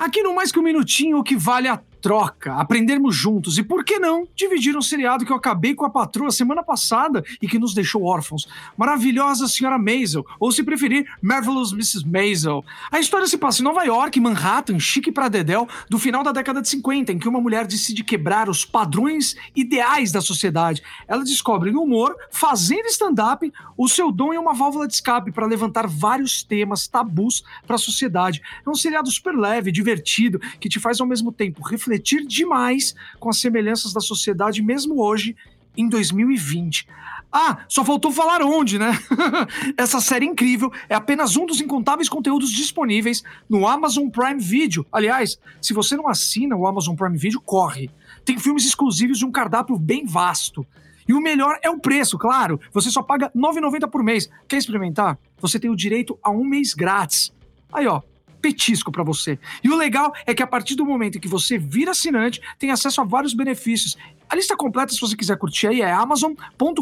Aqui no Mais Que Um Minutinho, o que vale a troca, aprendermos juntos e, por que não, dividir um seriado que eu acabei com a patroa semana passada e que nos deixou órfãos. Maravilhosa Senhora Maisel, ou se preferir, Marvelous Mrs. Maisel. A história se passa em Nova York, Manhattan, chique pra dedéu, do final da década de 50, em que uma mulher decide quebrar os padrões ideais da sociedade. Ela descobre no humor, fazendo stand-up, o seu dom e uma válvula de escape para levantar vários temas tabus para a sociedade. É um seriado super leve, divertido, que te faz ao mesmo tempo refletir refletir demais com as semelhanças da sociedade, mesmo hoje, em 2020. Ah, só faltou falar onde, né? Essa série incrível é apenas um dos incontáveis conteúdos disponíveis no Amazon Prime Video. Aliás, se você não assina o Amazon Prime Video, corre. Tem filmes exclusivos de um cardápio bem vasto. E o melhor é o preço, claro. Você só paga R$ 9,90 por mês. Quer experimentar? Você tem o direito a um mês grátis. Aí, ó, petisco para você. E o legal é que a partir do momento que você vira assinante, tem acesso a vários benefícios. A lista completa, se você quiser curtir aí, é amazon.com.br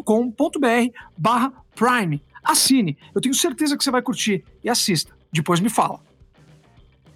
barra Prime. Assine, eu tenho certeza que você vai curtir. E assista, depois me fala.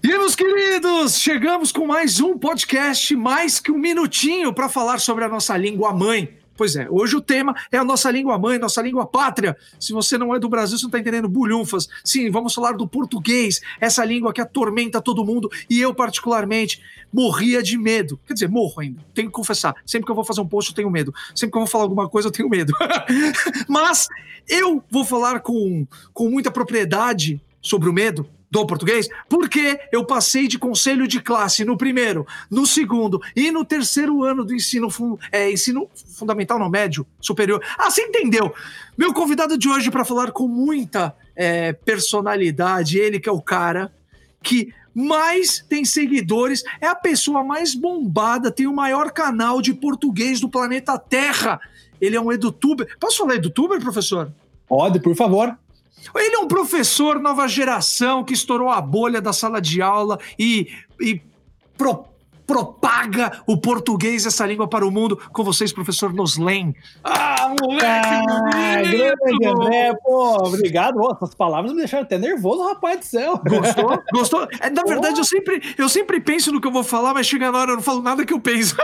E meus queridos, chegamos com mais um podcast, mais que um minutinho para falar sobre a nossa língua mãe. Pois é, hoje o tema é a nossa língua mãe, nossa língua pátria. Se você não é do Brasil, você não está entendendo bulhunfas. Sim, vamos falar do português, essa língua que atormenta todo mundo e eu, particularmente, morria de medo. Quer dizer, morro ainda, tenho que confessar. Sempre que eu vou fazer um post, eu tenho medo. Sempre que eu vou falar alguma coisa, eu tenho medo. Mas eu vou falar com, com muita propriedade sobre o medo, do português, porque eu passei de conselho de classe no primeiro, no segundo e no terceiro ano do ensino, é, ensino fundamental, não médio, superior. Ah, você entendeu? Meu convidado de hoje para falar com muita é, personalidade, ele que é o cara que mais tem seguidores, é a pessoa mais bombada, tem o maior canal de português do planeta Terra. Ele é um edutuber. Posso falar edutuber, professor? Pode, por favor. Ele é um professor nova geração que estourou a bolha da sala de aula e, e pro, propaga o português, essa língua para o mundo. Com vocês, professor Noslen. Ah, moleque! Ah, grande André, pô, obrigado. Essas palavras me deixaram até nervoso, rapaz do céu. Gostou? Gostou? É, na verdade, eu sempre, eu sempre penso no que eu vou falar, mas chega na hora eu não falo nada que eu penso.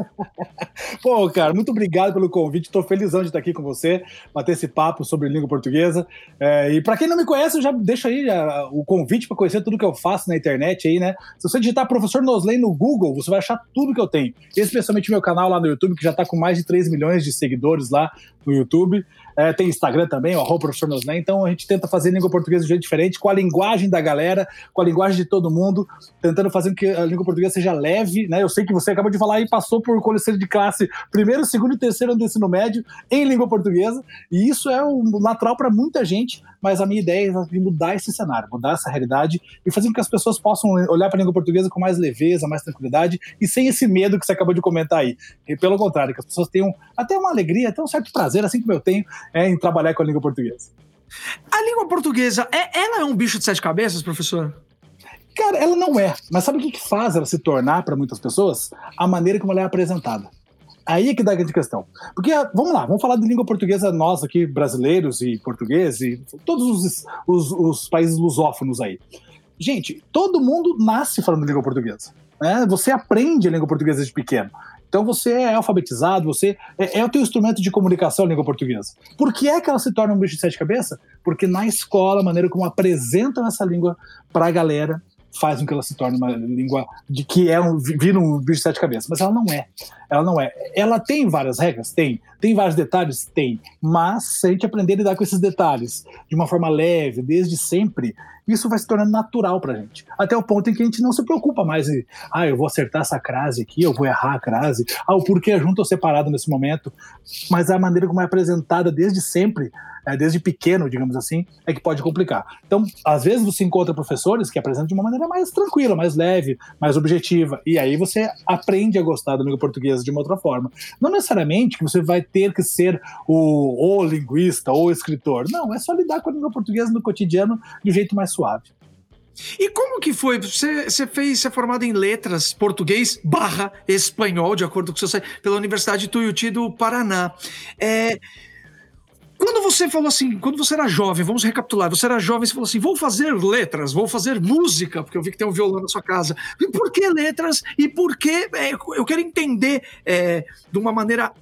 pô, cara, muito obrigado pelo convite. Estou felizão de estar aqui com você, bater esse papo sobre língua portuguesa. É, e para quem não me conhece, eu já deixo aí já, o convite para conhecer tudo que eu faço na internet aí, né? Se você digitar professor Noslen no Google, você vai achar tudo que eu tenho. Especialmente meu canal lá no YouTube, que já está com mais de 3 milhões de seguidores lá no YouTube. É, tem Instagram também, o arroba professor Nosné. Então a gente tenta fazer língua portuguesa de um jeito diferente, com a linguagem da galera, com a linguagem de todo mundo, tentando fazer com que a língua portuguesa seja leve, né? Eu sei que você acabou de falar e passou por conselho de classe primeiro, segundo e terceiro ano do ensino médio em língua portuguesa, e isso é o natural para muita gente, mas a minha ideia é mudar esse cenário, mudar essa realidade e fazer com que as pessoas possam olhar para a língua portuguesa com mais leveza, mais tranquilidade e sem esse medo que você acabou de comentar aí. E pelo contrário, que as pessoas tenham até uma alegria, até um certo prazer, assim como eu tenho, é, em trabalhar com a língua portuguesa. A língua portuguesa, é, ela é um bicho de sete cabeças, professor? Cara, ela não é. Mas sabe o que, que faz ela se tornar para muitas pessoas? A maneira como ela é apresentada. Aí é que dá a grande questão. Porque, vamos lá, vamos falar de língua portuguesa, nós aqui, brasileiros e portugueses, e todos os, os, os países lusófonos aí. Gente, todo mundo nasce falando língua portuguesa. Né? Você aprende a língua portuguesa de pequeno. Então você é alfabetizado, você é, é, o teu instrumento de comunicação a língua portuguesa. Por que é que ela se torna um bicho de sete cabeças? Porque na escola, a maneira como apresentam essa língua para a galera faz com que ela se torne uma língua de que é um, vira um bicho de sete cabeças, mas ela não é. Ela não é. Ela tem várias regras? Tem. Tem vários detalhes? Tem. Mas se a gente aprender a lidar com esses detalhes de uma forma leve, desde sempre, isso vai se tornando natural pra gente. Até o ponto em que a gente não se preocupa mais em, ah, eu vou acertar essa crase aqui, eu vou errar a crase, ah, o porquê é junto ou separado nesse momento. Mas a maneira como é apresentada desde sempre, é, desde pequeno, digamos assim, é que pode complicar. Então, às vezes você encontra professores que apresentam de uma maneira mais tranquila, mais leve, mais objetiva, e aí você aprende a gostar da língua portuguesa de uma outra forma. Não necessariamente que você vai ter que ser o, o linguista ou escritor. Não, é só lidar com a língua portuguesa no cotidiano de um jeito mais suave. E como que foi? Você, você fez, você é formado em letras, português barra espanhol, de acordo com o seu pela Universidade Tuiuti do Paraná. É, quando você falou assim, quando você era jovem, vamos recapitular, você era jovem, você falou assim, vou fazer letras, vou fazer música, porque eu vi que tem um violão na sua casa. E por que letras? E por que, é, eu quero entender é, de uma maneira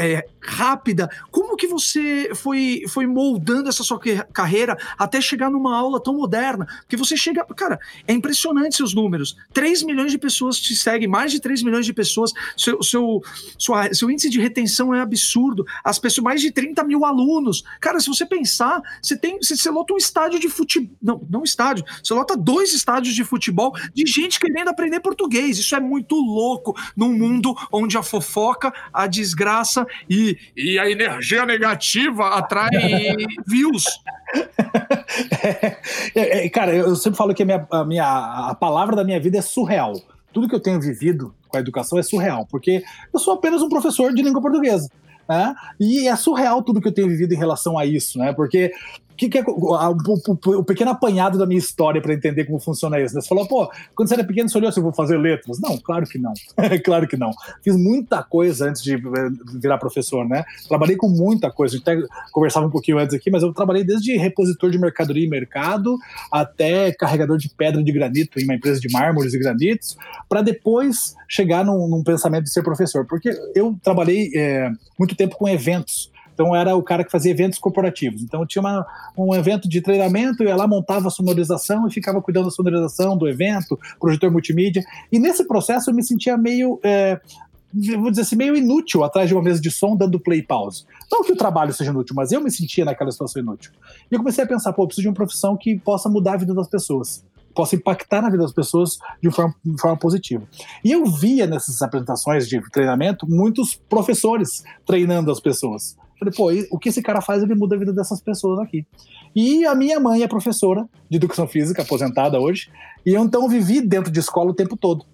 é, rápida, como que você foi, foi moldando essa sua carreira até chegar numa aula tão moderna? Porque você chega. Cara, é impressionante seus números. 3 milhões de pessoas te seguem, mais de 3 milhões de pessoas. Seu, seu, sua, seu índice de retenção é absurdo. As pessoas, mais de 30 mil alunos. Cara, se você pensar, você tem. Você, você lota um estádio de futebol. Não, não estádio. Você lota dois estádios de futebol de gente querendo aprender português. Isso é muito louco num mundo onde a fofoca, a desgraça e, e a energia negativa atrai views. É, é, cara, eu sempre falo que a, minha, a, minha, a palavra da minha vida é surreal. Tudo que eu tenho vivido com a educação é surreal, porque eu sou apenas um professor de língua portuguesa. Né? E é surreal tudo que eu tenho vivido em relação a isso, né? Porque que, que é o, o, o, pequeno apanhado da minha história para entender como funciona isso? Né? Você falou, pô, quando você era pequeno, você olhou se assim, vou fazer letras? Não, claro que não. claro que não. Fiz muita coisa antes de eh, virar professor, né? Trabalhei com muita coisa. A gente até conversava um pouquinho antes aqui, mas eu trabalhei desde repositor de mercadoria e mercado até carregador de pedra de granito em uma empresa de mármores e granitos, para depois chegar num, num, pensamento de ser professor. Porque eu trabalhei é, muito tempo com eventos. Então era o cara que fazia eventos corporativos. Então tinha uma, um evento de treinamento, ia lá, montava a sonorização e ficava cuidando da sonorização do evento, projetor multimídia. E nesse processo eu me sentia meio. É, vou dizer assim, meio inútil atrás de uma mesa de som dando play e pause. Não que o trabalho seja inútil, mas eu me sentia naquela situação inútil. E eu comecei a pensar, pô, preciso de uma profissão que possa mudar a vida das pessoas possa impactar na vida das pessoas de forma, de forma positiva. E eu via nessas apresentações de treinamento muitos professores treinando as pessoas. Falei, pô, o que esse cara faz, ele muda a vida dessas pessoas aqui. E a minha mãe é professora de educação física, aposentada hoje, e eu então vivi dentro de escola o tempo todo.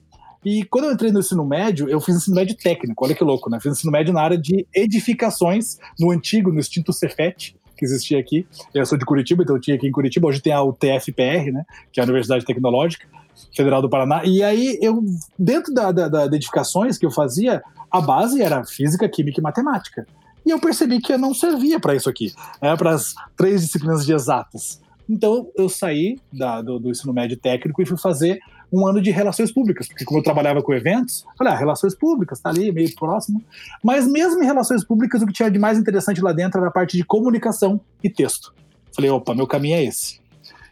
E quando eu entrei no ensino médio, eu fiz ensino médio técnico, olha que louco, né? Fiz ensino médio na área de edificações, no antigo, no extinto Cefet, que existia aqui. Eu sou de Curitiba, então eu tinha aqui em Curitiba. Hoje tem a UTFPR, né? Que é a Universidade Tecnológica Federal do Paraná. E aí, eu, dentro da, da, da edificações que eu fazia, a base era física, química e matemática. E eu percebi que eu não servia para isso aqui, né, para as três disciplinas de exatas. Então eu saí da, do, do, ensino médio técnico e fui fazer um ano de relações públicas, porque como eu trabalhava com eventos, falei, ah, relações públicas, tá ali, meio próximo. Mas mesmo em relações públicas, o que tinha de mais interessante lá dentro era a parte de comunicação e texto. Falei, opa, meu caminho é esse.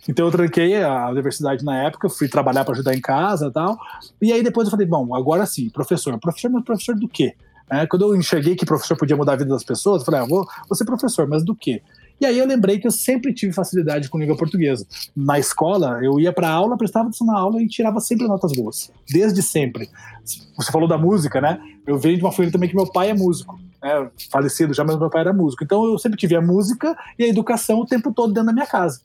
Então eu tranquei a universidade na época, fui trabalhar para ajudar em casa e tal. E aí depois eu falei, bom, agora sim, professor. Professor, mas professor do quê? É, quando eu enxerguei que professor podia mudar a vida das pessoas, eu falei, ah, vou, vou ser professor, mas do quê? E aí eu lembrei que eu sempre tive facilidade com língua portuguesa. Na escola, eu ia para aula, prestava atenção na aula e tirava sempre notas boas. Desde sempre. Você falou da música, né? Eu venho de uma família também que meu pai é músico. Né? Falecido já, mas meu pai era músico. Então eu sempre tive a música e a educação o tempo todo dentro da minha casa.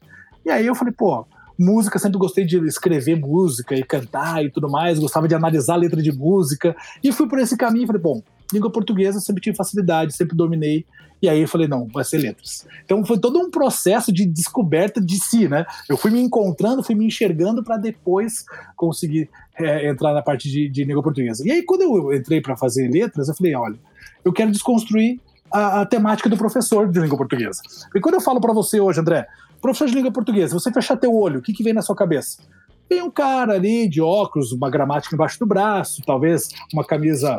E aí eu falei, pô, música, sempre gostei de escrever música e cantar e tudo mais, gostava de analisar a letra de música. E fui por esse caminho e falei, bom, língua portuguesa sempre tive facilidade, sempre dominei. E aí eu falei, não, vai ser letras. Então foi todo um processo de descoberta de si, né? Eu fui me encontrando, fui me enxergando para depois conseguir é, entrar na parte de, de língua portuguesa. E aí quando eu entrei para fazer letras, eu falei, olha, eu quero desconstruir a, a, temática do professor de língua portuguesa. E quando eu falo para você hoje, André, professor de língua portuguesa, você fechar teu olho, o que, que vem na sua cabeça? Tem um cara ali de óculos, uma gramática embaixo do braço, talvez uma camisa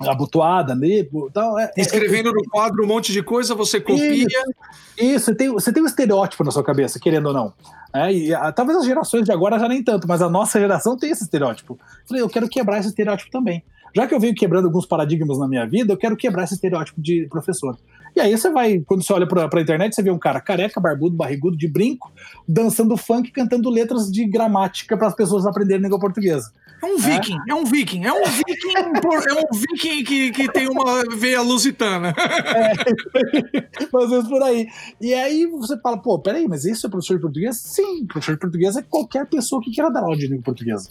abotoada ali. Tal. É, é, Escrevendo é, no quadro um monte de coisa, você copia. Isso, isso tem, você tem um estereótipo na sua cabeça, querendo ou não. É, e, a, talvez as gerações de agora já nem tanto, mas a nossa geração tem esse estereótipo. Falei, eu quero quebrar esse estereótipo também. Já que eu venho quebrando alguns paradigmas na minha vida, eu quero quebrar esse estereótipo de professor. E aí você vai, quando você olha pra, pra internet, você vê um cara careca, barbudo, barrigudo, de brinco, dançando funk, cantando letras de gramática para as pessoas aprenderem língua portuguesa. É um viking, é, é um viking, é um viking, é um viking que, que tem uma veia lusitana. É, ou menos por aí. E aí você fala, pô, peraí, mas esse é professor de português? Sim, professor de português é qualquer pessoa que queira dar aula de língua portuguesa.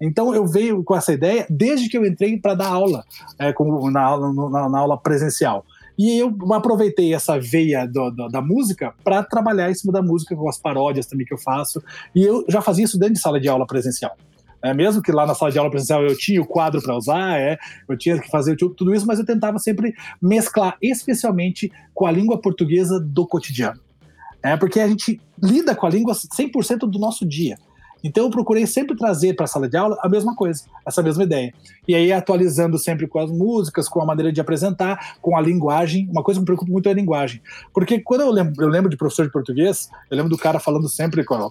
Então eu veio com essa ideia desde que eu entrei para dar aula, é, como na, na, na aula presencial. E eu aproveitei essa veia do, do, da música para trabalhar em cima da música com as paródias também que eu faço. E eu já fazia isso dentro de sala de aula presencial. É, mesmo que lá na sala de aula presencial eu tinha o quadro para usar, é, eu tinha que fazer tudo isso, mas eu tentava sempre mesclar, especialmente com a língua portuguesa do cotidiano. É, porque a gente lida com a língua 100% do nosso dia. Então eu procurei sempre trazer para a sala de aula a mesma coisa, essa mesma ideia. E aí atualizando sempre com as músicas, com a maneira de apresentar, com a linguagem. Uma coisa que me preocupa muito é a linguagem. Porque quando eu lembro, eu lembro de professor de português, eu lembro do cara falando sempre com a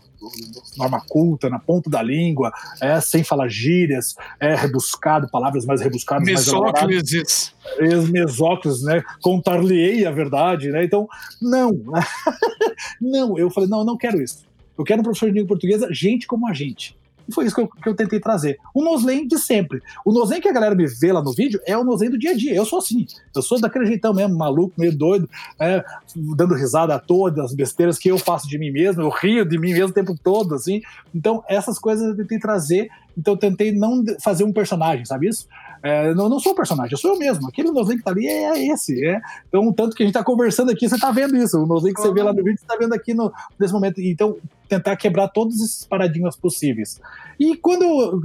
norma culta, na ponta da língua, é, sem falar gírias, é rebuscado, palavras mais rebuscadas, Mesóclises. mais Mesóclises, né? Contar-lhe-ei a verdade, né? Então, não. não, eu falei, não, não quero isso. Eu quero um professor de língua portuguesa, gente como a gente. E foi isso que eu, que eu tentei trazer. O Noslen de sempre. O Noslen que a galera me vê lá no vídeo é o Noslen do dia a dia. Eu sou assim. Eu sou daquele jeitão mesmo, maluco, meio doido, é, dando risada a todas as besteiras que eu faço de mim mesmo. Eu rio de mim mesmo o tempo todo, assim. Então, essas coisas eu tentei trazer. Então, eu tentei não fazer um personagem, sabe isso? É, não, não sou um personagem, eu sou eu mesmo. Aquele Noslen que tá ali é, é esse. É. Então, tanto que a gente tá conversando aqui, você tá vendo isso. O Noslen que você vê lá no vídeo, você tá vendo aqui no, nesse momento. Então, tentar quebrar todos esses paradigmas possíveis. E quando eu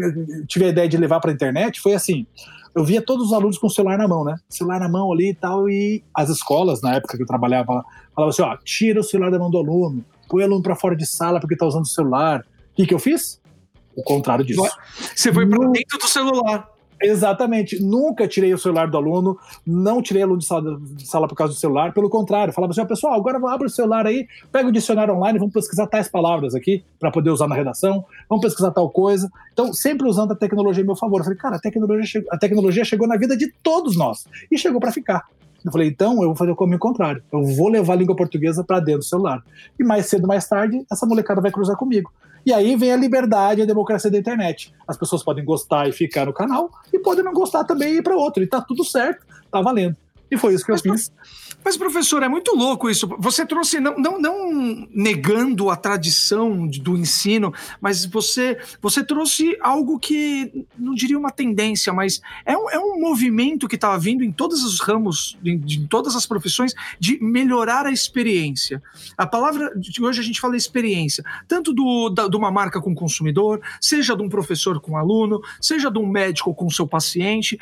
tive a ideia de levar para a internet, foi assim: eu via todos os alunos com o celular na mão, né? Celular na mão ali e tal, e as escolas, na época que eu trabalhava, falavam assim: ó, tira o celular da mão do aluno, põe o aluno para fora de sala porque tá usando o celular. O que, que eu fiz? O contrário disso. Você foi para dentro do celular. Exatamente. Nunca tirei o celular do aluno, não tirei aluno de sala, de sala por causa do celular. Pelo contrário, falava assim: pessoal, agora abre o celular aí, pega o dicionário online, vamos pesquisar tais palavras aqui para poder usar na redação, vamos pesquisar tal coisa. Então, sempre usando a tecnologia em meu favor. Eu falei, cara, a tecnologia, chegou, a tecnologia chegou na vida de todos nós e chegou para ficar. Eu falei, então eu vou fazer o caminho contrário. Eu vou levar a língua portuguesa para dentro do celular. E mais cedo, mais tarde, essa molecada vai cruzar comigo. E aí vem a liberdade e a democracia da internet. As pessoas podem gostar e ficar no canal, e podem não gostar também e ir para outro. E tá tudo certo, tá valendo. E foi isso que eu fiz. Mas, professor, é muito louco isso. Você trouxe, não, não, não negando a tradição do ensino, mas você, você trouxe algo que, não diria uma tendência, mas é um, é um movimento que está vindo em todos os ramos, em, em, todas as profissões, de melhorar a experiência. A palavra de hoje a gente fala experiência, tanto do, da, de uma marca com o consumidor, seja de um professor com aluno, seja de um médico com seu paciente.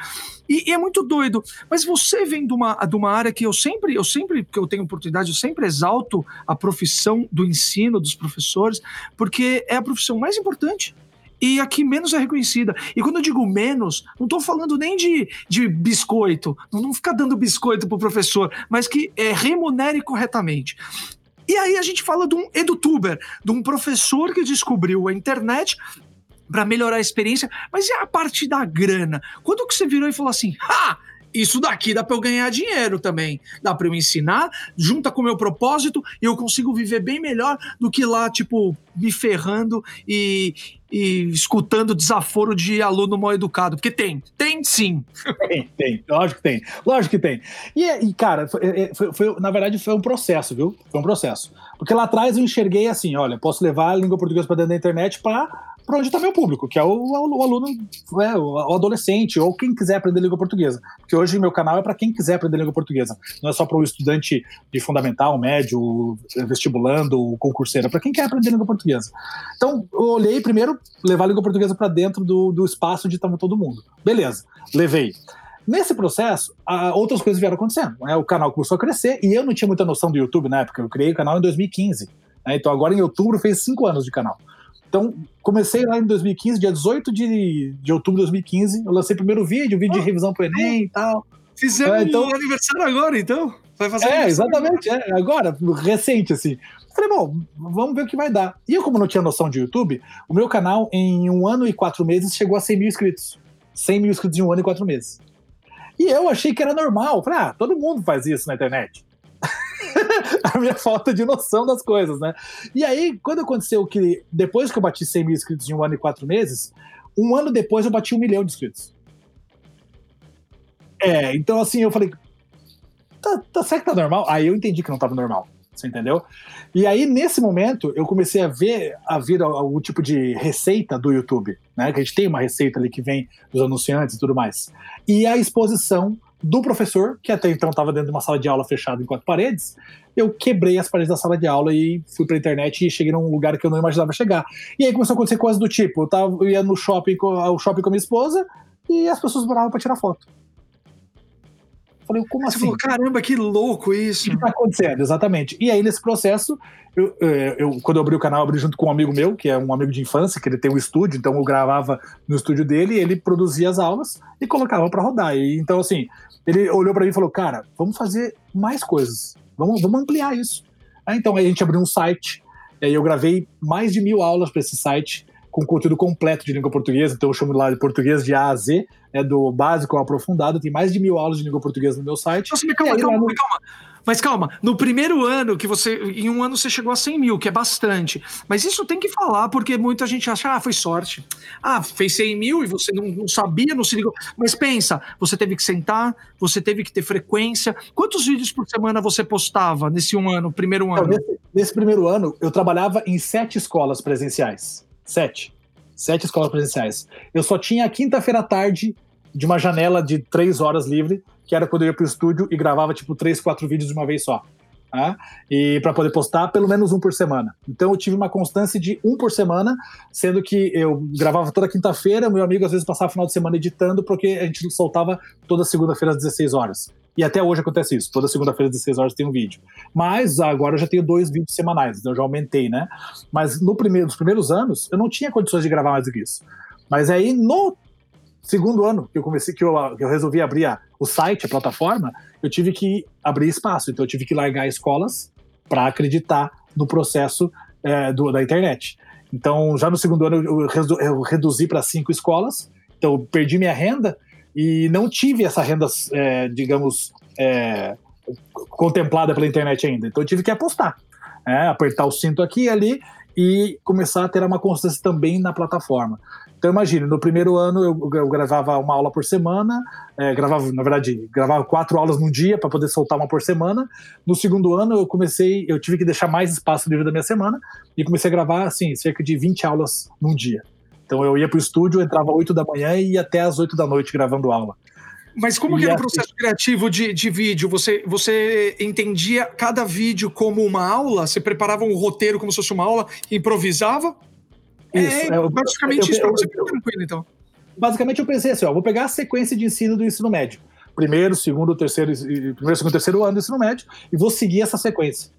E, e é muito doido. Mas você vem de uma, de uma área que eu sempre eu sempre que eu tenho oportunidade, eu sempre exalto a profissão do ensino dos professores, porque é a profissão mais importante e a que menos é reconhecida. E quando eu digo menos, não estou falando nem de, de biscoito, não, não ficar dando biscoito para o professor, mas que é, remunere corretamente. E aí a gente fala de um edutuber, de um professor que descobriu a internet para melhorar a experiência, mas e a parte da grana? Quando que você virou e falou assim, ah, isso daqui dá para eu ganhar dinheiro também. Dá para eu ensinar, junta com o meu propósito e eu consigo viver bem melhor do que lá, tipo, me ferrando e, e escutando desaforo de aluno mal educado. Porque tem, tem sim. Tem, tem, lógico que tem. Lógico que tem. E, e cara, foi, é, foi, foi, na verdade foi um processo, viu? Foi um processo. Porque lá atrás eu enxerguei assim: olha, posso levar a língua portuguesa para dentro da internet para para onde está meu público, que é o, o, o aluno, é, o, adolescente, ou quem quiser aprender língua portuguesa. Porque hoje meu canal é para quem quiser aprender língua portuguesa. Não é só para o estudante de fundamental, médio, vestibulando, concurseiro, é para quem quer aprender língua portuguesa. Então, eu olhei primeiro, levar a língua portuguesa para dentro do, do espaço onde estava todo mundo. Beleza, levei. Nesse processo, outras coisas vieram acontecendo. Né? O canal começou a crescer e eu não tinha muita noção do YouTube na época. Eu criei o canal em 2015. Né? Então, agora em outubro, fez cinco anos de canal. Então, comecei lá em 2015, dia 18 de, de outubro de 2015. Eu lancei o primeiro vídeo, vídeo oh, de revisão pro Enem e tal. Fizemos é, então, aniversário agora, então? Vai fazer É, exatamente, é, agora, recente, assim. Falei, bom, vamos ver o que vai dar. E eu, como não tinha noção de YouTube, o meu canal, em um ano e quatro meses, chegou a 100 mil inscritos. 100 mil inscritos em um ano e quatro meses. E eu achei que era normal. Falei, ah, todo mundo faz isso na internet. a minha falta de noção das coisas, né? E aí, quando aconteceu que, depois que eu bati 100 mil inscritos em um ano e quatro meses, um ano depois eu bati um milhão de inscritos. É, então assim, eu falei, tá, tá certo que tá normal? Aí eu entendi que não tava normal. Você entendeu? E aí, nesse momento, eu comecei a ver a vir algum tipo de receita do YouTube, né? Que a gente tem uma receita ali que vem dos anunciantes e tudo mais. E a exposição do professor, que até então estava dentro de uma sala de aula fechada em quatro paredes. Eu quebrei as paredes da sala de aula e fui para a internet e cheguei num lugar que eu não imaginava chegar. E aí começou a acontecer coisas do tipo: eu, tava, eu ia no shopping, ao shopping com a minha esposa e as pessoas paravam para tirar foto. Falei, como Você assim? Falou, Caramba, que louco isso. O que está acontecendo? Exatamente. E aí, nesse processo, eu, é, eu, quando eu abri o canal, eu abri junto com um amigo meu, que é um amigo de infância, que ele tem um estúdio, então eu gravava no estúdio dele, ele produzia as aulas e colocava para rodar. E, então, assim, ele olhou para mim e falou: Cara, vamos fazer mais coisas, vamos, vamos ampliar isso. Aí, então, aí a gente abriu um site, e aí eu gravei mais de mil aulas para esse site com conteúdo completo de língua portuguesa, então eu chamo lá de português de A a Z, é do básico ao aprofundado, tem mais de mil aulas de língua portuguesa no meu site. Nossa, calma, aí, calma, no... calma. Mas calma, no primeiro ano que você. Em um ano você chegou a 100 mil, que é bastante. Mas isso tem que falar, porque muita gente acha, ah, foi sorte. Ah, fez 100 mil e você não, não sabia, não se ligou. Mas pensa, você teve que sentar, você teve que ter frequência. Quantos vídeos por semana você postava nesse um ano, primeiro ano? Então, nesse, nesse primeiro ano, eu trabalhava em sete escolas presenciais. Sete. Sete escolas presenciais. Eu só tinha a quinta-feira à tarde de uma janela de três horas livre, que era quando eu ia pro estúdio e gravava tipo três, quatro vídeos de uma vez só. Tá? E para poder postar pelo menos um por semana. Então eu tive uma constância de um por semana, sendo que eu gravava toda quinta-feira, meu amigo às vezes passava o final de semana editando, porque a gente soltava toda segunda-feira às 16 horas. E até hoje acontece isso. Toda segunda-feira, às 16 horas, tem um vídeo. Mas agora eu já tenho dois vídeos semanais, então eu já aumentei, né? Mas no primeiro, nos primeiros anos, eu não tinha condições de gravar mais do que isso. Mas aí, no segundo ano que eu comecei, que eu, que eu resolvi abrir a, o site, a plataforma, eu tive que abrir espaço. Então eu tive que largar escolas para acreditar no processo é, do, da internet. Então, já no segundo ano, eu, eu, reduzi para cinco escolas. Então, perdi minha renda e não tive essa renda, é, digamos, é, contemplada pela internet ainda. Então eu tive que apostar, é, apertar o cinto aqui e ali e começar a ter uma constância também na plataforma. Então imagine, no primeiro ano eu, eu gravava uma aula por semana, é, gravava, na verdade, gravava quatro aulas num dia para poder soltar uma por semana. No segundo ano eu comecei, eu tive que deixar mais espaço livre da minha semana e comecei a gravar assim, cerca de 20 aulas num dia. Então eu ia para o estúdio, entrava às 8 da manhã e ia até às 8 da noite gravando aula. Mas como e que era o processo criativo de, de vídeo? Você, você entendia cada vídeo como uma aula? Você preparava um roteiro como se fosse uma aula e improvisava? Isso, é, é basicamente eu, isso, você ficar tranquilo, então. Basicamente eu pensei assim, ó, vou pegar a sequência de ensino do ensino médio. Primeiro, segundo, terceiro, primeiro, segundo, terceiro ano do ensino médio, e vou seguir essa sequência.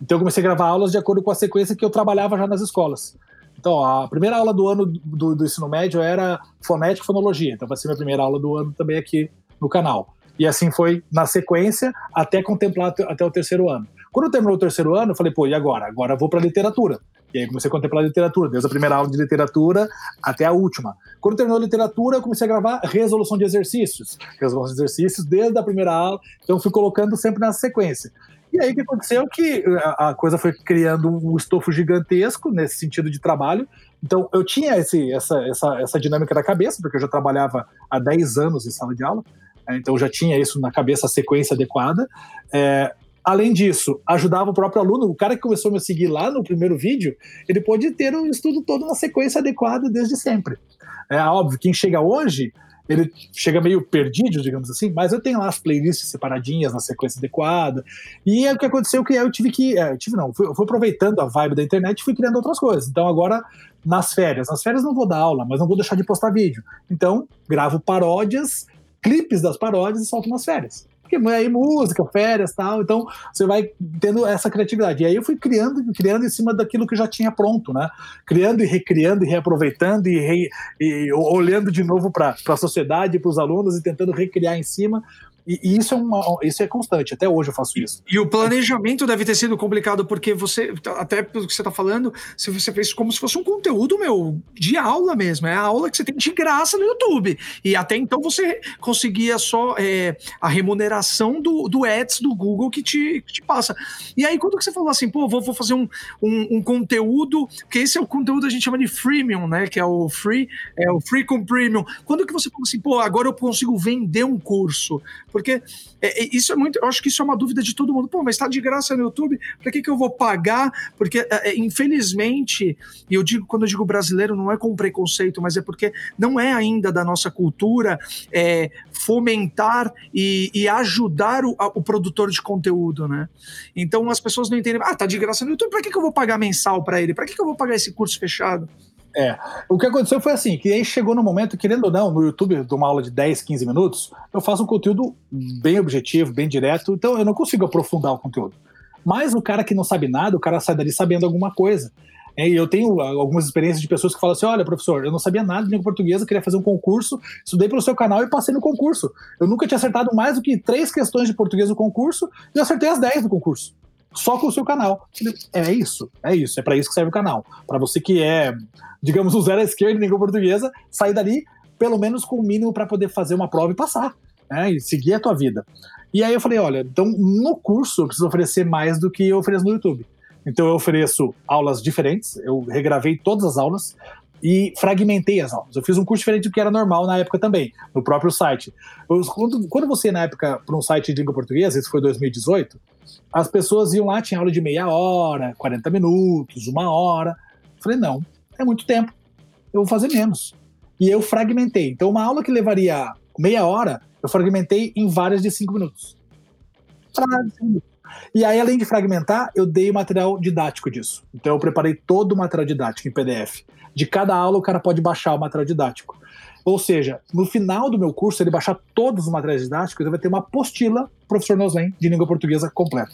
Então eu comecei a gravar aulas de acordo com a sequência que eu trabalhava já nas escolas. Então, a primeira aula do ano do, do, ensino médio era fonética e fonologia. Então, vai ser minha primeira aula do ano também aqui no canal. E assim foi na sequência até contemplar até o terceiro ano. Quando terminou o terceiro ano, eu falei, pô, e agora? Agora eu vou para literatura. E aí comecei a contemplar a literatura, desde a primeira aula de literatura até a última. Quando terminou a literatura, eu comecei a gravar resolução de exercícios. Resolução de exercícios desde a primeira aula, então fui colocando sempre na sequência. E aí o que aconteceu que a coisa foi criando um estofo gigantesco nesse sentido de trabalho. Então eu tinha esse, essa, essa, essa dinâmica na cabeça, porque eu já trabalhava há 10 anos em sala de aula, né? então já tinha isso na cabeça, a sequência adequada. É, Além disso, ajudava o próprio aluno. O cara que começou a me seguir lá no primeiro vídeo, ele pode ter o estudo todo na sequência adequada desde sempre. É óbvio, quem chega hoje ele chega meio perdido, digamos assim, mas eu tenho lá as playlists separadinhas na sequência adequada. E é o que aconteceu que eu tive que. É, eu tive não, fui, fui aproveitando a vibe da internet e fui criando outras coisas. Então agora, nas férias, nas férias não vou dar aula, mas não vou deixar de postar vídeo. Então, gravo paródias, clipes das paródias e solto nas férias porque aí música, férias tal, então você vai tendo essa criatividade. E aí eu fui criando, criando em cima daquilo que já tinha pronto, né? Criando e recriando e reaproveitando e, re, e olhando de novo para a sociedade, para os alunos e tentando recriar em cima e, e, isso, é uma, isso é constante, até hoje eu faço isso. E o planejamento deve ter sido complicado, porque você, até pelo que você está falando, você fez como se fosse um conteúdo, meu, de aula mesmo. É a aula que você tem de graça no YouTube. E até então você conseguia só é, a remuneração do, do ads do Google que te, que te passa. E aí, quando você falou assim, pô, vou, vou fazer um, um, um, conteúdo, que esse é o conteúdo que a gente chama de freemium, né? Que é o free, é o free com premium. Quando que você falou assim, pô, agora eu consigo vender um curso? Porque é, é, isso é muito. Eu acho que isso é uma dúvida de todo mundo. Pô, mas está de graça no YouTube, para que, que eu vou pagar? Porque, é, é, infelizmente, e eu digo, quando eu digo brasileiro, não é com preconceito, mas é porque não é ainda da nossa cultura é, fomentar e, e ajudar o, a, o, produtor de conteúdo, né? Então as pessoas não entendem. Ah, tá de graça no YouTube, para que, que eu vou pagar mensal para ele? Para que, que eu vou pagar esse curso fechado? É. O que aconteceu foi assim, que aí chegou no momento, querendo ou não, no YouTube, de uma aula de 10, 15 minutos, eu faço um conteúdo bem objetivo, bem direto, então eu não consigo aprofundar o conteúdo. Mas o cara que não sabe nada, o cara sai dali sabendo alguma coisa. É, e eu tenho algumas experiências de pessoas que falam assim: olha, professor, eu não sabia nada de língua portuguesa, queria fazer um concurso, estudei pelo seu canal e passei no concurso. Eu nunca tinha acertado mais do que três questões de português no concurso e eu acertei as 10 do concurso só com o seu canal. É isso, é isso, é para isso que serve o canal. Para você que é, digamos, o zero à esquerda em língua portuguesa, sair dali pelo menos com o mínimo para poder fazer uma prova e passar, né? E seguir a tua vida. E aí eu falei, olha, então no curso eu preciso oferecer mais do que eu ofereço no YouTube. Então eu ofereço aulas diferentes, eu regravei todas as aulas, e fragmentei as aulas. Eu fiz um curso diferente do que era normal na época também, no próprio site. quando, quando você, na época, para um site de língua portuguesa, isso foi 2018, as pessoas iam lá, tinha aula de meia hora, 40 minutos, uma hora. Falei, não, é muito tempo, eu vou fazer menos. E eu fragmentei. Então, uma aula que levaria meia hora, eu fragmentei em várias de cinco minutos. E aí, além de fragmentar, eu dei o material didático disso. Então, eu preparei todo o material didático em PDF. De cada aula, o cara pode baixar o material didático. Ou seja, no final do meu curso, ele baixar todos os materiais didáticos, ele vai ter uma apostila professor Noslen de língua portuguesa completa.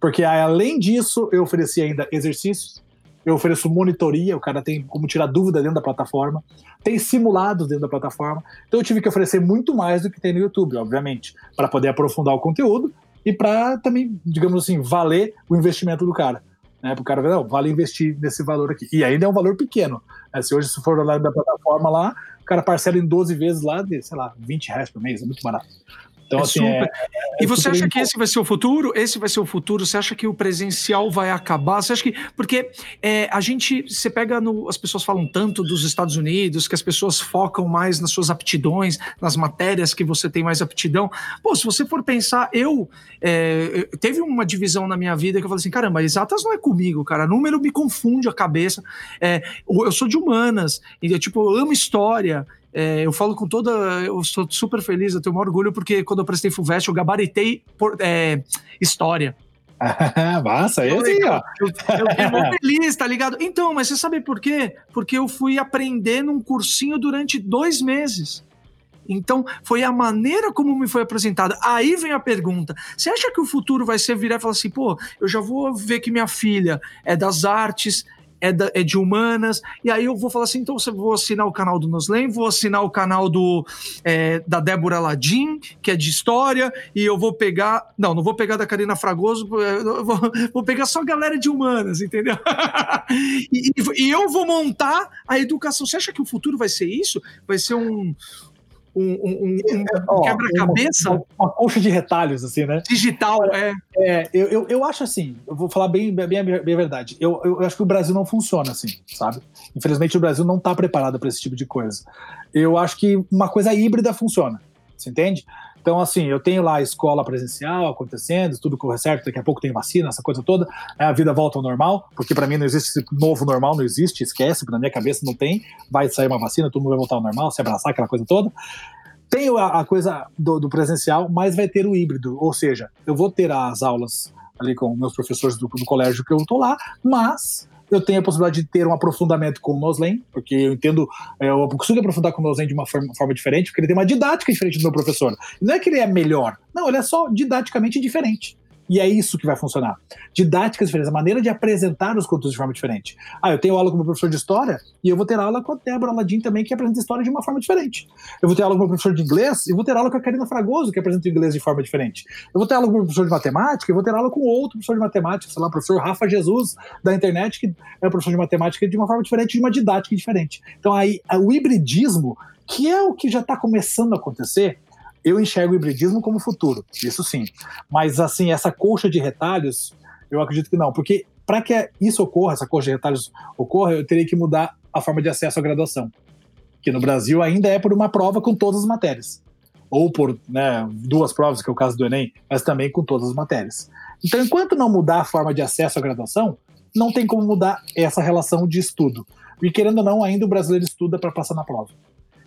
Porque além disso, eu ofereci ainda exercícios, eu ofereço monitoria, o cara tem como tirar dúvida dentro da plataforma, tem simulados dentro da plataforma. Então eu tive que oferecer muito mais do que tem no YouTube, obviamente, para poder aprofundar o conteúdo e para também, digamos assim, valer o investimento do cara né? Para o cara ver, não, vale investir nesse valor aqui. E ainda é um valor pequeno. Né? Se hoje se for lá da plataforma lá, o cara parcela em 12 vezes lá de, sei lá, 20 reais por mês, é muito barato. Então, é assim, é, e você acha que esse vai ser o futuro? Esse vai ser o futuro? Você acha que o presencial vai acabar? Você acha que. Porque é, a gente. Você pega no. As pessoas falam tanto dos Estados Unidos, que as pessoas focam mais nas suas aptidões, nas matérias que você tem mais aptidão. Pô, se você for pensar, eu. É, teve uma divisão na minha vida que eu falei assim: caramba, exatas não é comigo, cara. Número me confunde a cabeça. É, eu sou de humanas, e eu, tipo, eu amo história. É, eu falo com toda. Eu sou super feliz, eu tenho um orgulho, porque quando eu prestei FUVEST, eu gabaritei por, é, história. Massa, esse aí, ó. Eu, eu fiquei muito feliz, tá ligado? Então, mas você sabe por quê? Porque eu fui aprender num cursinho durante dois meses. Então, foi a maneira como me foi apresentada. Aí vem a pergunta: você acha que o futuro vai ser virar e falar assim, pô, eu já vou ver que minha filha é das artes, é, da, é, de humanas, e aí eu vou falar assim, então você vou assinar o canal do Noslen, vou assinar o canal do é, da Débora Ladim, que é de história, e eu vou pegar, não, não vou pegar da Karina Fragoso, vou, vou, pegar só a galera de humanas, entendeu? e, e, eu vou montar a educação. Você acha que o futuro vai ser isso? Vai ser um, um, um, um quebra-cabeça. Uma, uma, colcha de retalhos, assim, né? Digital, é. É, eu, eu, eu acho assim, eu vou falar bem, bem, bem a verdade. Eu, eu, eu acho que o Brasil não funciona assim, sabe? Infelizmente o Brasil não está preparado para esse tipo de coisa. Eu acho que uma coisa híbrida funciona, você entende? Então, assim, eu tenho lá a escola presencial acontecendo, tudo corre certo, daqui a pouco tem vacina, essa coisa toda, a vida volta ao normal, porque para mim não existe novo normal, não existe, esquece, na minha cabeça não tem, vai sair uma vacina, todo mundo vai voltar ao normal, se abraçar, aquela coisa toda. Tem a, a coisa do, do, presencial, mas vai ter o híbrido, ou seja, eu vou ter as aulas ali com meus professores do, do colégio que eu tô lá, mas eu tenho a possibilidade de ter um aprofundamento com o Noslen, porque eu entendo, é, eu consigo aprofundar com o Noslen de uma forma, forma, diferente, porque ele tem uma didática diferente do meu professor. Não é que ele é melhor, não, ele é só didaticamente diferente. E é isso que vai funcionar. Didáticas diferentes, a maneira de apresentar os conteúdos de forma diferente. Ah, eu tenho aula com o meu professor de história e eu vou ter aula com a Débora Aladim também, que apresenta história de uma forma diferente. Eu vou ter aula com o meu professor de inglês e vou ter aula com a Karina Fragoso, que apresenta inglês de forma diferente. Eu vou ter aula com o meu professor de matemática e vou ter aula com outro professor de matemática, sei lá, o professor Rafa Jesus, da internet, que é professor de matemática de uma forma diferente, de uma didática diferente. Então aí, o hibridismo, que é o que já está começando a acontecer, eu enxergo o hibridismo como futuro, isso sim. Mas, assim, essa colcha de retalhos, eu acredito que não, porque para que isso ocorra, essa colcha de retalhos ocorra, eu teria que mudar a forma de acesso à graduação, que no Brasil ainda é por uma prova com todas as matérias. ou por né, duas provas, que é o caso do Enem, mas também com todas as matérias. Então, enquanto não mudar a forma de acesso à graduação, não tem como mudar essa relação de estudo. E querendo ou não, ainda o brasileiro estuda para passar na prova.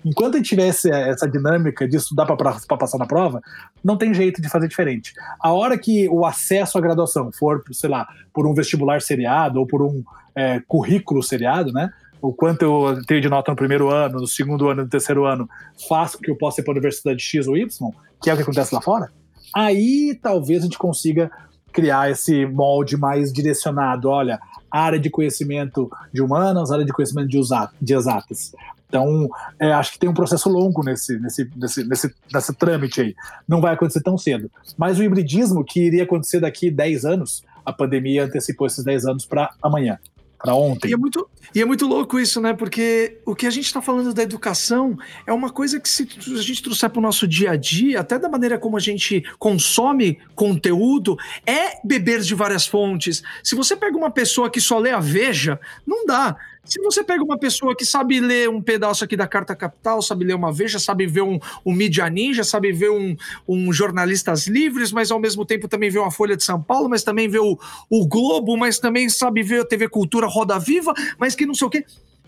Enquanto a gente tivesse essa dinâmica de estudar para passar na prova, não tem jeito de fazer diferente. A hora que o acesso à graduação for, sei lá, por um vestibular seriado ou por um é, currículo seriado, né? O quanto eu tenho de nota no primeiro ano, no segundo ano, no terceiro ano, faz com que eu possa ir para a universidade X ou Y, que é o que acontece lá fora, aí talvez a gente consiga criar esse molde mais direcionado. Olha, área de conhecimento de humanas, área de conhecimento de exatas. Então, é, acho que tem um processo longo nesse, nesse, nesse, nesse, nesse trâmite aí. Não vai acontecer tão cedo. Mas o hibridismo, que iria acontecer daqui 10 anos, a pandemia antecipou esses 10 anos para amanhã para ontem. E é, muito, e é muito louco isso, né? Porque o que a gente está falando da educação é uma coisa que, se a gente trouxer para o nosso dia a dia, até da maneira como a gente consome conteúdo, é beber de várias fontes. Se você pega uma pessoa que só lê a Veja, não dá. Se você pega uma pessoa que sabe ler um pedaço aqui da Carta Capital, sabe ler uma Veja, sabe ver um, um Mídia Ninja, sabe ver um, um Jornalistas Livres, mas ao mesmo tempo também vê uma Folha de São Paulo, mas também vê o, o Globo, mas também sabe ver a TV Cultura Roda Viva, mas que não sei o quê.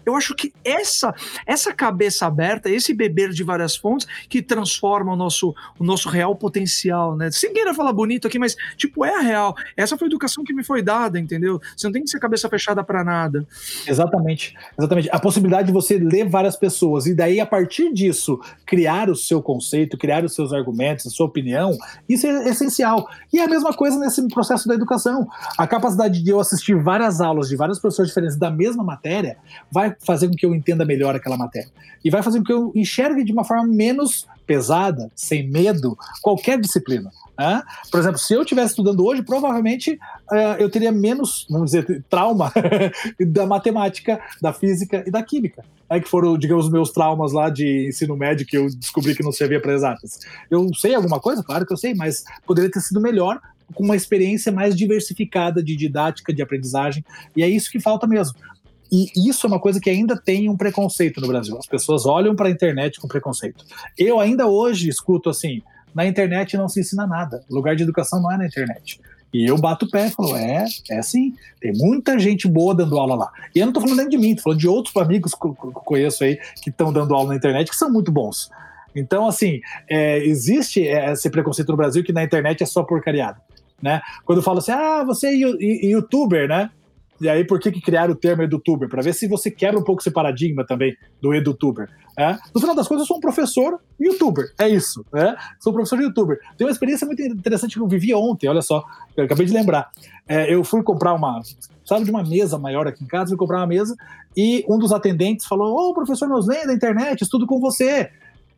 Eu acho que essa essa cabeça aberta, esse beber de várias fontes que transforma o nosso, o nosso real potencial, né? Sem querer falar bonito aqui, mas tipo, é a real. Essa foi a educação que me foi dada, entendeu? Você não tem que ser cabeça fechada para nada. Exatamente. Exatamente. A possibilidade de você ler várias pessoas e daí a partir disso criar o seu conceito, criar os seus argumentos, a sua opinião, isso é essencial. E é a mesma coisa nesse processo da educação. A capacidade de eu assistir várias aulas de várias pessoas diferentes da mesma matéria vai fazer com que eu entenda melhor aquela matéria. E vai fazer com que eu enxergue de uma forma menos pesada, sem medo, qualquer disciplina. Né? Por exemplo, se eu estivesse estudando hoje, provavelmente uh, eu teria menos, vamos dizer, trauma da matemática, da física e da química. É que foram, digamos, os meus traumas lá de ensino médio que eu descobri que não servia para exatas. Eu sei alguma coisa? Claro que eu sei, mas poderia ter sido melhor com uma experiência mais diversificada de didática, de aprendizagem, e é isso que falta mesmo. E isso é uma coisa que ainda tem um preconceito no Brasil. As pessoas olham para a internet com preconceito. Eu ainda hoje escuto assim: na internet não se ensina nada. O lugar de educação não é na internet. E eu bato o pé e falo: é, é sim. Tem muita gente boa dando aula lá. E eu não estou falando nem de mim, estou falando de outros amigos que eu conheço aí que estão dando aula na internet que são muito bons. Então, assim, é, existe esse preconceito no Brasil que na internet é só porcariado. Né? Quando eu falo assim, ah, você é youtuber, né? E aí, por que, que criaram o termo edutuber? Para ver se você quebra um pouco esse paradigma também do edutuber. É? No final das contas, eu sou um professor youtuber. É isso. É? Sou um professor youtuber. Tem uma experiência muito interessante que eu vivi ontem, olha só. Eu acabei de lembrar. É, eu fui comprar uma. Sabe de uma mesa maior aqui em casa, fui comprar uma mesa e um dos atendentes falou: Ô, oh, professor Noslen da internet, estudo com você.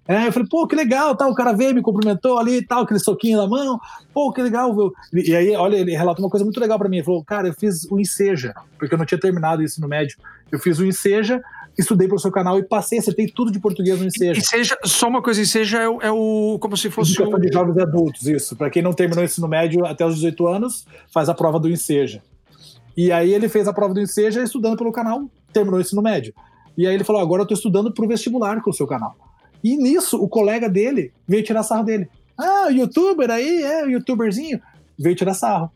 É, eu falei, pô, que legal, tá, o cara veio, me cumprimentou ali e tal, aquele soquinho na mão, pô, que legal. E aí, olha, ele relatou uma coisa muito legal para mim, ele falou, cara, eu fiz o Enseja, porque eu não tinha terminado isso no médio, eu fiz o Enseja, estudei pro seu canal e passei, acertei tudo de português no Enseja. Enseja, só uma coisa, Enseja é o, é o como se fosse Educação o... de jovens e adultos, isso, para quem não terminou isso no médio até os 18 anos, faz a prova do Enseja. E aí ele fez a prova do Enseja estudando pelo canal, terminou isso no médio. E aí ele falou, agora eu tô estudando pro vestibular com o seu canal. E nisso, o colega dele veio tirar sarro dele. Ah, o youtuber aí, é, o youtuberzinho. Veio tirar sarro.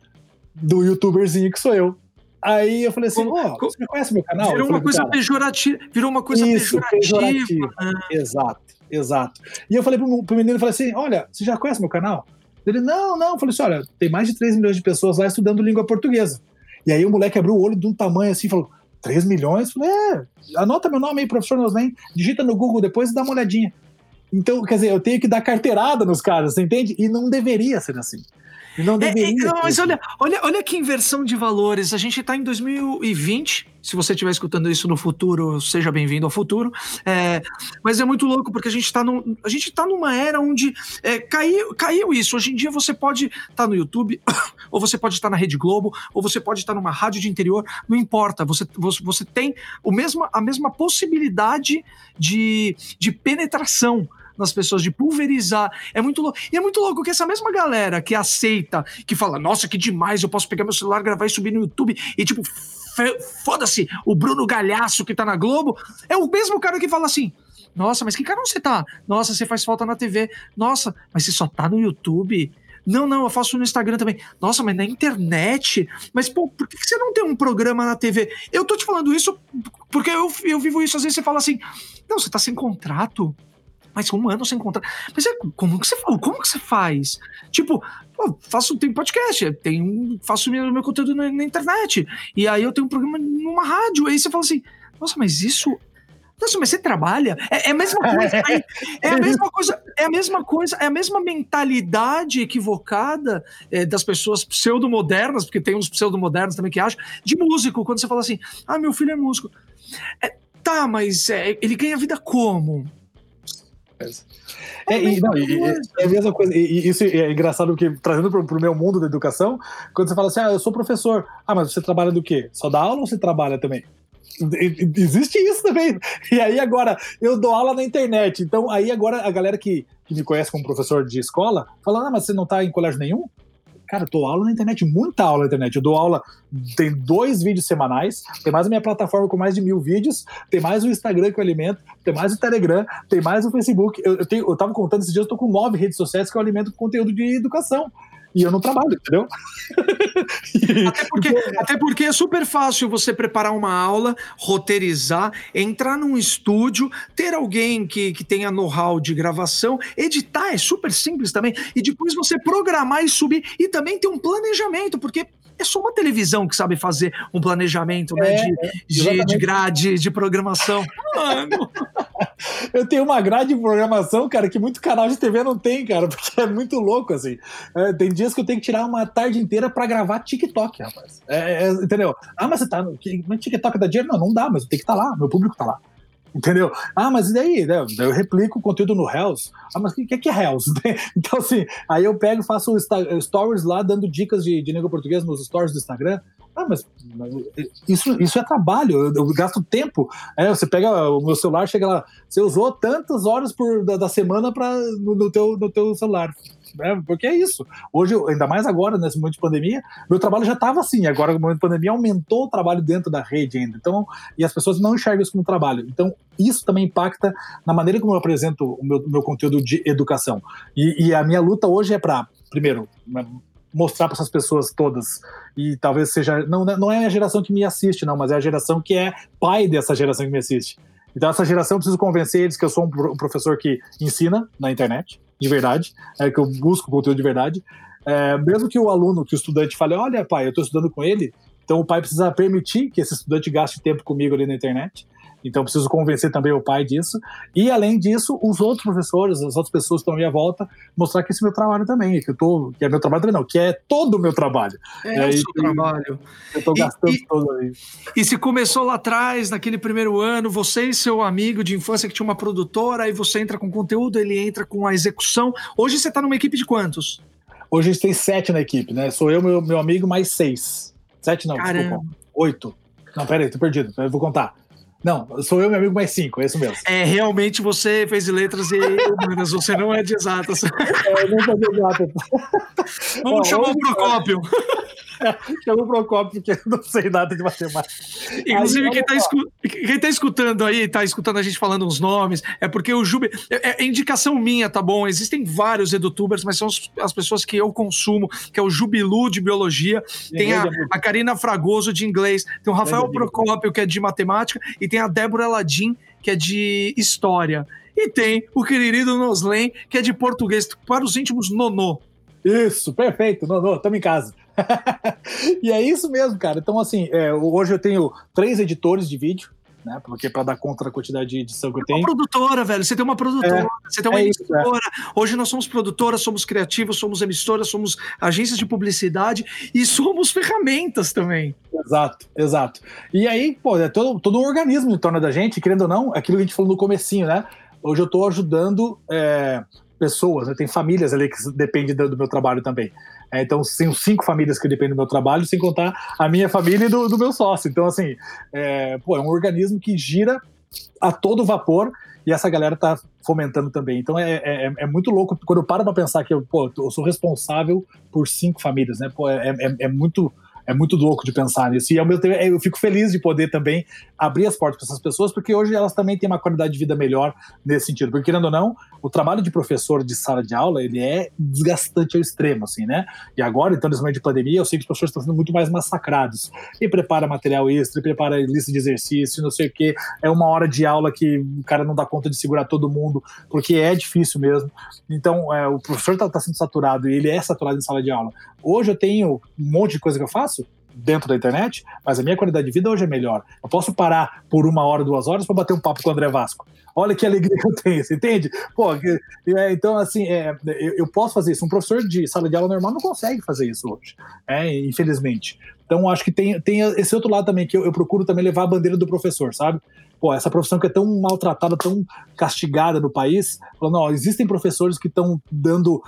Do youtuberzinho que sou eu. Aí eu falei assim, ó, oh, você conhece meu canal? Virou falei, uma coisa pejorativa. Virou uma coisa Isso, pejorativa. pejorativa. Ah. Exato, exato. E eu falei pro, pro menino, falei assim, olha, você já conhece meu canal? Ele, não, não. Eu falei assim, olha, tem mais de 3 milhões de pessoas lá estudando língua portuguesa. E aí o moleque abriu o olho de um tamanho assim e falou, 3 milhões? Falei, é, anota meu nome aí, professor Noslen, digita no Google depois e dá uma olhadinha. Então, quer dizer, eu tenho que dar carteirada nos caras, você entende? E não deveria ser assim. Não deveria. É, é, não, mas olha, olha, olha que inversão de valores. A gente está em 2020. Se você estiver escutando isso no futuro, seja bem-vindo ao futuro. É, mas é muito louco porque a gente está a gente tá numa era onde é, caiu, caiu isso. Hoje em dia você pode estar tá no YouTube, ou você pode estar tá na Rede Globo, ou você pode estar tá numa rádio de interior. Não importa. Você, você, você tem o mesmo, a mesma possibilidade de, de penetração nas pessoas, de pulverizar. É muito louco. E é muito louco que essa mesma galera que aceita, que fala, nossa, que demais, eu posso pegar meu celular, gravar e subir no YouTube, e tipo, foda-se, o Bruno Galhaço que tá na Globo, é o mesmo cara que fala assim. Nossa, mas que canal você tá? Nossa, você faz falta na TV. Nossa, mas você só tá no YouTube? Não, não, eu faço no Instagram também. Nossa, mas na internet? Mas, pô, por que você não tem um programa na TV? Eu tô te falando isso porque eu, eu vivo isso. Às vezes você fala assim: não, você tá sem contrato. Mas um ano sem contrato. Mas é, como que você Como que você faz? Tipo, pô, faço, tem podcast, tenho, faço meu, meu conteúdo na, na internet. E aí eu tenho um programa numa rádio. Aí você fala assim: nossa, mas isso nossa, mas você trabalha? É, é a mesma coisa. É, a mesma coisa. É a mesma coisa. É a mesma mentalidade equivocada é, das pessoas pseudo-modernas, porque tem uns pseudo-modernos também que acham, de músico. Quando você fala assim, ah, meu filho é músico. É, tá, mas é, ele ganha vida como? É, e, não, e, é a mesma coisa. E, isso é engraçado porque, trazendo para o meu mundo da educação, quando você fala assim, ah, eu sou professor. Ah, mas você trabalha do quê? Só dá aula ou você trabalha também? Existe isso também. E aí agora, eu dou aula na internet. Então aí agora a galera que, que me conhece como professor de escola fala: ah, mas você não tá em colégio nenhum? Cara, eu dou aula na internet, muita aula na internet. Eu dou aula, tem dois vídeos semanais, tem mais a minha plataforma com mais de mil vídeos, tem mais o Instagram que eu alimento, tem mais o Telegram, tem mais o Facebook. Eu, eu, tenho, eu tava contando esses dias, eu tô com nove redes sociais que eu alimento com conteúdo de educação e eu não trabalho, entendeu? até, porque, até porque é super fácil você preparar uma aula, roteirizar, entrar num estúdio, ter alguém que, que tenha know-how de gravação, editar é super simples também, e depois você programar e subir, e também ter um planejamento, porque é só uma televisão que sabe fazer um planejamento né, é, de, de, de, grade, de programação. Mano. Eu tenho uma grade de programação, cara, que muito canal de TV não tem, cara, porque é muito louco, assim. É, tem dias que eu tenho que tirar uma tarde inteira para gravar TikTok, rapaz. É, é, entendeu? Ah, mas você tá no, no TikTok da dinheiro? Não, não dá, mas eu tenho que estar tá lá, meu público tá lá. Entendeu? Ah, mas e daí? Né? Eu replico o conteúdo no Hells. Ah, mas o que, que é Hells? então, assim, aí eu pego e faço stories lá, dando dicas de, de língua nos stories do Instagram. Ah, mas, mas, isso, isso é trabalho, eu, eu gasto tempo. É, você pega o meu celular, chega lá, você usou tantas horas por, da, da semana pra, no, no, teu, no teu celular. É, porque é isso. Hoje, ainda mais agora, nesse momento de pandemia, meu trabalho já estava assim. Agora, no momento de pandemia, aumentou o trabalho dentro da rede ainda. Então, e as pessoas não enxergam isso como trabalho. Então, isso também impacta na maneira como eu apresento o meu, meu conteúdo de educação. E, e a minha luta hoje é para, primeiro, mostrar para essas pessoas todas. E talvez seja. Não, não é a geração que me assiste, não, mas é a geração que é pai dessa geração que me assiste. Então, essa geração, eu preciso convencer eles que eu sou um professor que ensina na internet, de verdade, é, que eu busco conteúdo de verdade. É, mesmo que o aluno, que o estudante fale: Olha, pai, eu estou estudando com ele, então o pai precisa permitir que esse estudante gaste tempo comigo ali na internet. Então eu preciso convencer também o pai disso. E além disso, os outros professores, as outras pessoas que estão à minha volta, mostrar que esse é meu trabalho também, que eu tô, que é meu trabalho também não, que é todo o meu trabalho. É, é o seu trabalho. Eu estou gastando e, todo aí. E se começou lá atrás, naquele primeiro ano, você e seu amigo de infância que tinha uma produtora, aí você entra com conteúdo, ele entra com a execução. Hoje você está numa equipe de quantos? Hoje a gente tem sete na equipe, né? Sou eu, meu, meu amigo, mais seis. Sete não, Caramba. desculpa. Oito. Não, peraí, tô perdido. Eu vou contar. Não, sou eu, meu amigo, mais cinco, é isso mesmo. É, realmente você fez letras e humanas, você não é de exatas. É, eu não sou de exatas. Vamos chamar o Procópio. Chama o Procópio, porque eu não sei nada de matemática. Inclusive, aí, quem, está escu... tá escutando aí, tá escutando a gente falando uns nomes, é porque o Jube. É, é indicação minha, tá bom? Existem vários edutubers, mas são as pessoas que eu consumo, que é o Jubilu de biologia, tem a, a Karina Fragoso de inglês, tem o Rafael Procópio, que é de matemática, e tem a Débora Ladim, que é de história. E tem o querido Noslen, que é de português, para os íntimos Nonô. Isso, perfeito, Nonô, estamos em casa. e é isso mesmo, cara. Então, assim, é, hoje eu tenho três editores de vídeo, né? Porque para dar conta da quantidade de edição que eu tenho. Uma produtora, velho. Você tem uma produtora, é, você tem uma é emissora. Isso, é. Hoje nós somos produtoras, somos criativos, somos emissoras, somos agências de publicidade e somos ferramentas também. Exato, exato. E aí, pô, é todo, todo um organismo em torno da gente, querendo ou não, aquilo que a gente falou no comecinho, né? Hoje eu estou ajudando é, pessoas, né? tem famílias ali que dependem do, meu trabalho também. É, então, tenho cinco famílias que dependem do meu trabalho, sem contar a minha família e do, do meu sócio. Então, assim, é, pô, é um organismo que gira a todo vapor e essa galera tá fomentando também. Então é, é, é muito louco quando eu paro pra pensar que eu, pô, eu sou responsável por cinco famílias, né? Pô, é, é, é muito é muito louco de pensar nisso. E ao tempo, eu fico feliz de poder também abrir as portas para essas pessoas, porque hoje elas também têm uma qualidade de vida melhor nesse sentido. Porque, querendo ou não, o trabalho de professor de sala de aula, ele é desgastante ao extremo, assim, né? E agora, então, nesse momento de pandemia, eu sei que os professores estão sendo muito mais massacrados. E prepara material extra, prepara lista de exercício, não sei o quê. É uma hora de aula que o cara não dá conta de segurar todo mundo, porque é difícil mesmo. Então, é, o professor está tá sendo saturado e ele é saturado em sala de aula. Hoje eu tenho um monte de coisa que eu faço dentro da internet, mas a minha qualidade de vida hoje é melhor. Eu posso parar por uma hora, duas horas para bater um papo com o André Vasco. Olha que alegria que eu tenho, você entende? Pô, é, então, assim, é, eu, eu, posso fazer isso. Um professor de sala de aula normal não consegue fazer isso hoje, é, infelizmente. Então, acho que tem, tem esse outro lado também, que eu, eu procuro também levar a bandeira do professor, sabe? Pô, essa profissão que é tão maltratada, tão castigada no país, falando, ó, existem professores que estão dando,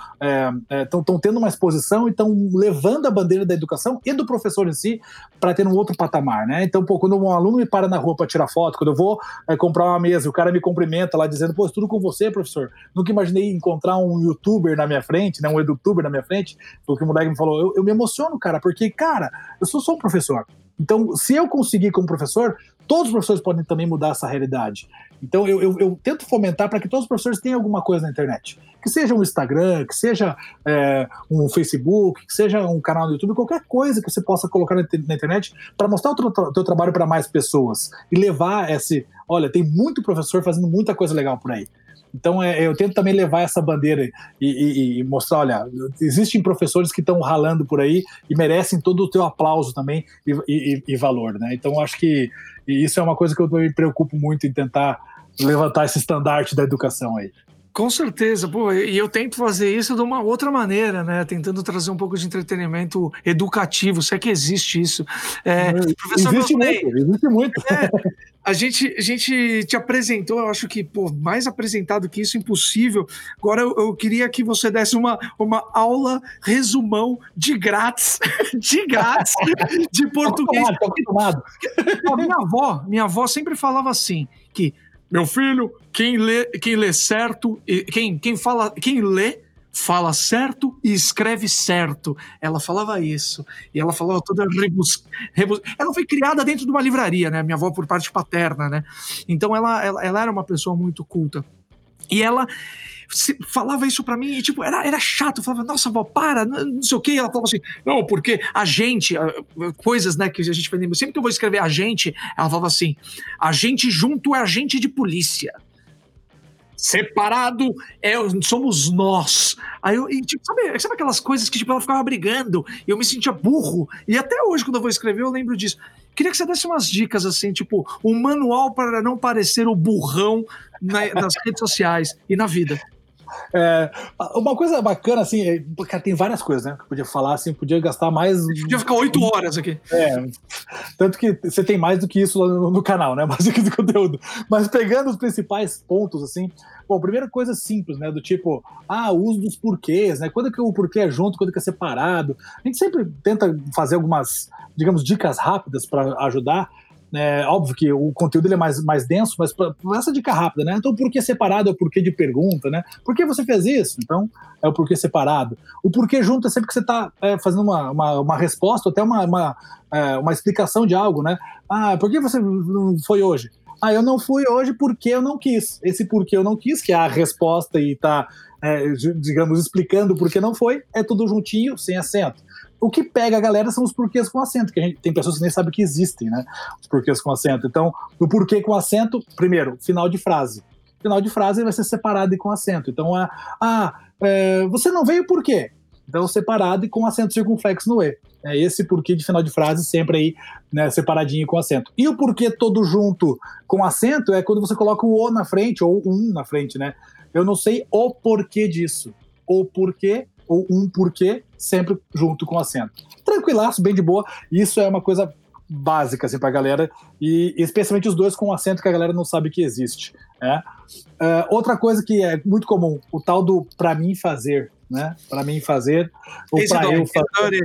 estão é, é, tendo uma exposição e estão levando a bandeira da educação e do professor em si para ter um outro patamar, né? Então, pô, quando um aluno me para na rua para tirar foto, quando eu vou é, comprar uma mesa, o cara me cumprimenta lá dizendo, pô, tudo com você, professor. Nunca imaginei encontrar um youtuber na minha frente, né, um edutuber na minha frente, foi o que o moleque me falou. Eu, eu me emociono, cara, porque, cara, eu sou só um professor. Então, se eu conseguir como professor, todos os professores podem também mudar essa realidade. Então, eu, eu, eu tento fomentar para que todos os professores tenham alguma coisa na internet. Que seja um Instagram, que seja é, um Facebook, que seja um canal no YouTube, qualquer coisa que você possa colocar na, internet para mostrar o teu, teu trabalho para mais pessoas e levar esse. Olha, tem muito professor fazendo muita coisa legal por aí. Então é, eu tento também levar essa bandeira e, e, e mostrar, olha, existem professores que estão ralando por aí e merecem todo o teu aplauso também e, e valor, né? Então acho que isso é uma coisa que eu me preocupo muito em tentar levantar esse estandarte da educação aí. Com certeza, pô, e eu tento fazer isso de uma outra maneira, né? Tentando trazer um pouco de entretenimento educativo, se é que existe isso. É, professor existe muito, existe muito. É, a gente, a gente te apresentou, eu acho que, pô, mais apresentado que isso, impossível. Agora eu, eu queria que você desse uma, uma aula resumão de grátis, de grátis, de português. Tô acostumado, tô acostumado. Minha avó, minha avó sempre falava assim, que meu filho, quem lê, quem lê certo, quem, quem fala, quem lê fala certo e escreve certo. Ela falava isso. E ela falava toda rebus, rebus... Ela foi criada dentro de uma livraria, né? Minha avó por parte paterna, né? Então ela, ela, ela era uma pessoa muito culta. E ela falava isso para mim e, tipo, era, era chato. Eu falava, nossa, vó, para, não sei o quê. Ela falava assim, não, porque a gente, coisas, né, que a gente. Sempre que eu vou escrever a gente, ela falava assim, a gente junto é agente de polícia. Separado é, somos nós. Aí eu, e, tipo, sabe, sabe aquelas coisas que tipo, ela ficava brigando e eu me sentia burro? E até hoje, quando eu vou escrever, eu lembro disso. Queria que você desse umas dicas, assim, tipo, um manual para não parecer o burrão na, nas redes sociais e na vida. É, uma coisa bacana, assim, é, cara, tem várias coisas, né? Que eu podia falar, assim, podia gastar mais. Podia ficar oito horas aqui. É. Tanto que você tem mais do que isso lá no, no canal, né? Mais do que do conteúdo. Mas pegando os principais pontos, assim. Bom, primeira coisa simples, né? Do tipo, ah, o uso dos porquês, né? Quando é que o porquê é junto, quando é que é separado. A gente sempre tenta fazer algumas, digamos, dicas rápidas para ajudar. É, óbvio que o conteúdo ele é mais, mais denso, mas essa dica rápida, né? Então, o porquê separado é o porquê de pergunta, né? Por que você fez isso? Então, é o porquê separado. O porquê junto é sempre que você está é, fazendo uma, uma, uma, resposta, até uma, uma, é, uma explicação de algo, né? Ah, por que você não foi hoje? Ah, eu não fui hoje porque eu não quis. Esse porquê eu não quis, que é a resposta e tá, é, digamos, explicando por que não foi, é tudo juntinho, sem acento. O que pega a galera são os porquês com acento, que a gente, tem pessoas que nem sabem que existem, né? Os porquês com acento. Então, o porquê com acento, primeiro, final de frase. Final de frase vai ser separado e com acento. Então, ah, ah é, você não veio por quê? Então, separado e com acento circunflexo no E. É esse porquê de final de frase sempre aí, né, separadinho com acento. E o porquê todo junto com acento é quando você coloca o O na frente, ou um na frente, né? Eu não sei o porquê disso. O porquê ou um porquê, sempre junto com acento. Tranquilaço, bem de boa. Isso é uma coisa básica assim, para a galera, e especialmente os dois com acento que a galera não sabe que existe. Né? Uh, outra coisa que é muito comum, o tal do para mim fazer, né? Para mim fazer ou para eu fazer.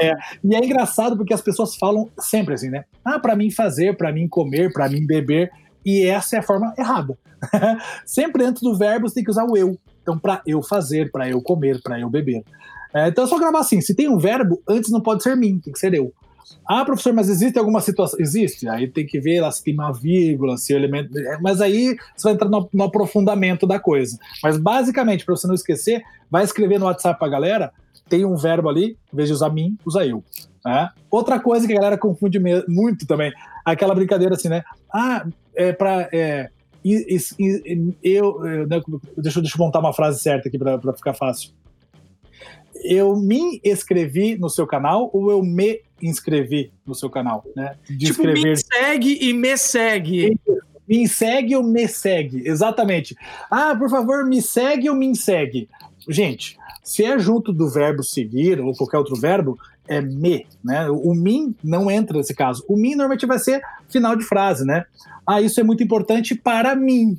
É, e é engraçado porque as pessoas falam sempre assim, né? Ah, para mim fazer, para mim comer, para mim beber. E essa é a forma errada. sempre antes do verbo você tem que usar o eu. Então, para eu fazer, para eu comer, para eu beber. É, então é só gravar assim. Se tem um verbo, antes não pode ser mim, tem que ser eu. Ah, professor, mas existe alguma situação? Existe. Aí tem que ver lá se tem uma vírgula, se o elemento. É, mas aí você vai entrar no, no aprofundamento da coisa. Mas basicamente, para você não esquecer, vai escrever no WhatsApp pra galera, tem um verbo ali, em vez de usar mim, usa eu. Né? Outra coisa que a galera confunde muito também, aquela brincadeira assim, né? Ah, é para é, eu, né, deixa, deixa eu montar uma frase certa aqui para ficar fácil. Eu me inscrevi no seu canal ou eu me inscrevi no seu canal, né? De tipo, escrever... me segue e me segue. Me segue ou me segue, exatamente. Ah, por favor, me segue ou me segue. Gente, se é junto do verbo seguir ou qualquer outro verbo, é me, né? O mim não entra nesse caso. O mim normalmente vai ser final de frase, né? Ah, isso é muito importante para mim.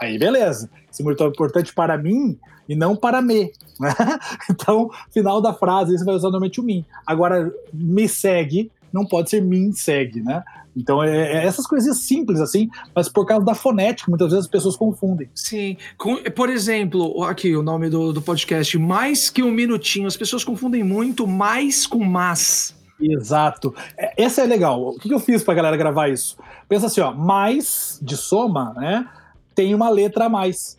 Aí, beleza. Isso é muito importante para mim e não para me. Né? Então, final da frase, você vai usar normalmente o mim. Agora, me segue não pode ser me segue, né? Então, é, é, essas coisinhas simples assim, mas por causa da fonética, muitas vezes as pessoas confundem. Sim. Por exemplo, aqui o nome do, do podcast, mais que um minutinho. As pessoas confundem muito mais com mas. Exato. É, essa é legal. O que eu fiz pra galera gravar isso? Pensa assim, ó, mais de soma, né? Tem uma letra a mais.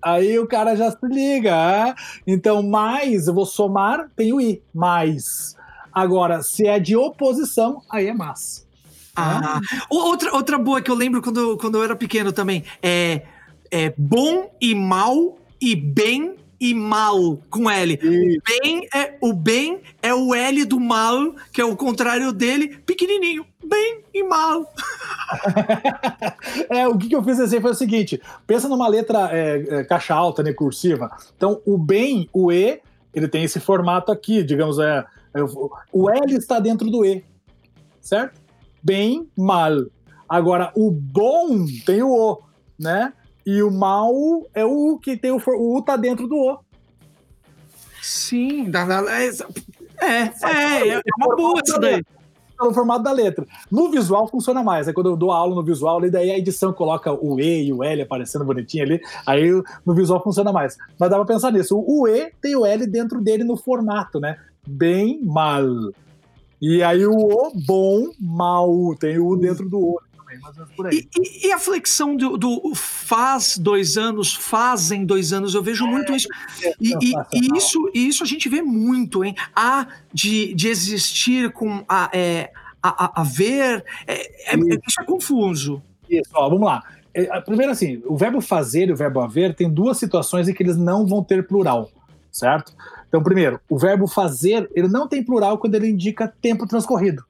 Aí o cara já se liga. É? Então, mais, eu vou somar, tem o i. Mais. Agora, se é de oposição, aí é mas. Ah, outra, outra boa que eu lembro quando, quando eu era pequeno também é, é bom e mal e bem e mal com L. O bem, é, o bem é o L do mal, que é o contrário dele, pequenininho. Bem e mal. é, o que, que eu fiz assim foi o seguinte: pensa numa letra é, é, caixa alta, né, cursiva. Então, o bem, o E, ele tem esse formato aqui, digamos, é, é o L está dentro do E, certo? bem, mal. Agora, o bom tem o O, né? E o mal é o U que tem o, o U tá dentro do O. Sim, é, é, é, é uma boa isso daí. No formato da letra. No visual funciona mais. Aí quando eu dou aula no visual, ali, daí a edição coloca o E e o L aparecendo bonitinho ali. Aí no visual funciona mais. Mas dá pra pensar nisso. O E tem o L dentro dele no formato, né? Bem mal. E aí o O, bom, mal, tem o U dentro do O é aí. E, e, a flexão do, do, faz dois anos, fazem dois anos, eu vejo é, muito isso. É e, e, e, isso. isso a gente vê muito, hein? Há de, de existir com a, é, a, a, a ver, é, é, isso é confuso. Isso, ó, vamos lá. Primeiro assim, o verbo fazer e o verbo haver tem duas situações em que eles não vão ter plural, certo? Então, primeiro, o verbo fazer, ele não tem plural quando ele indica tempo transcorrido.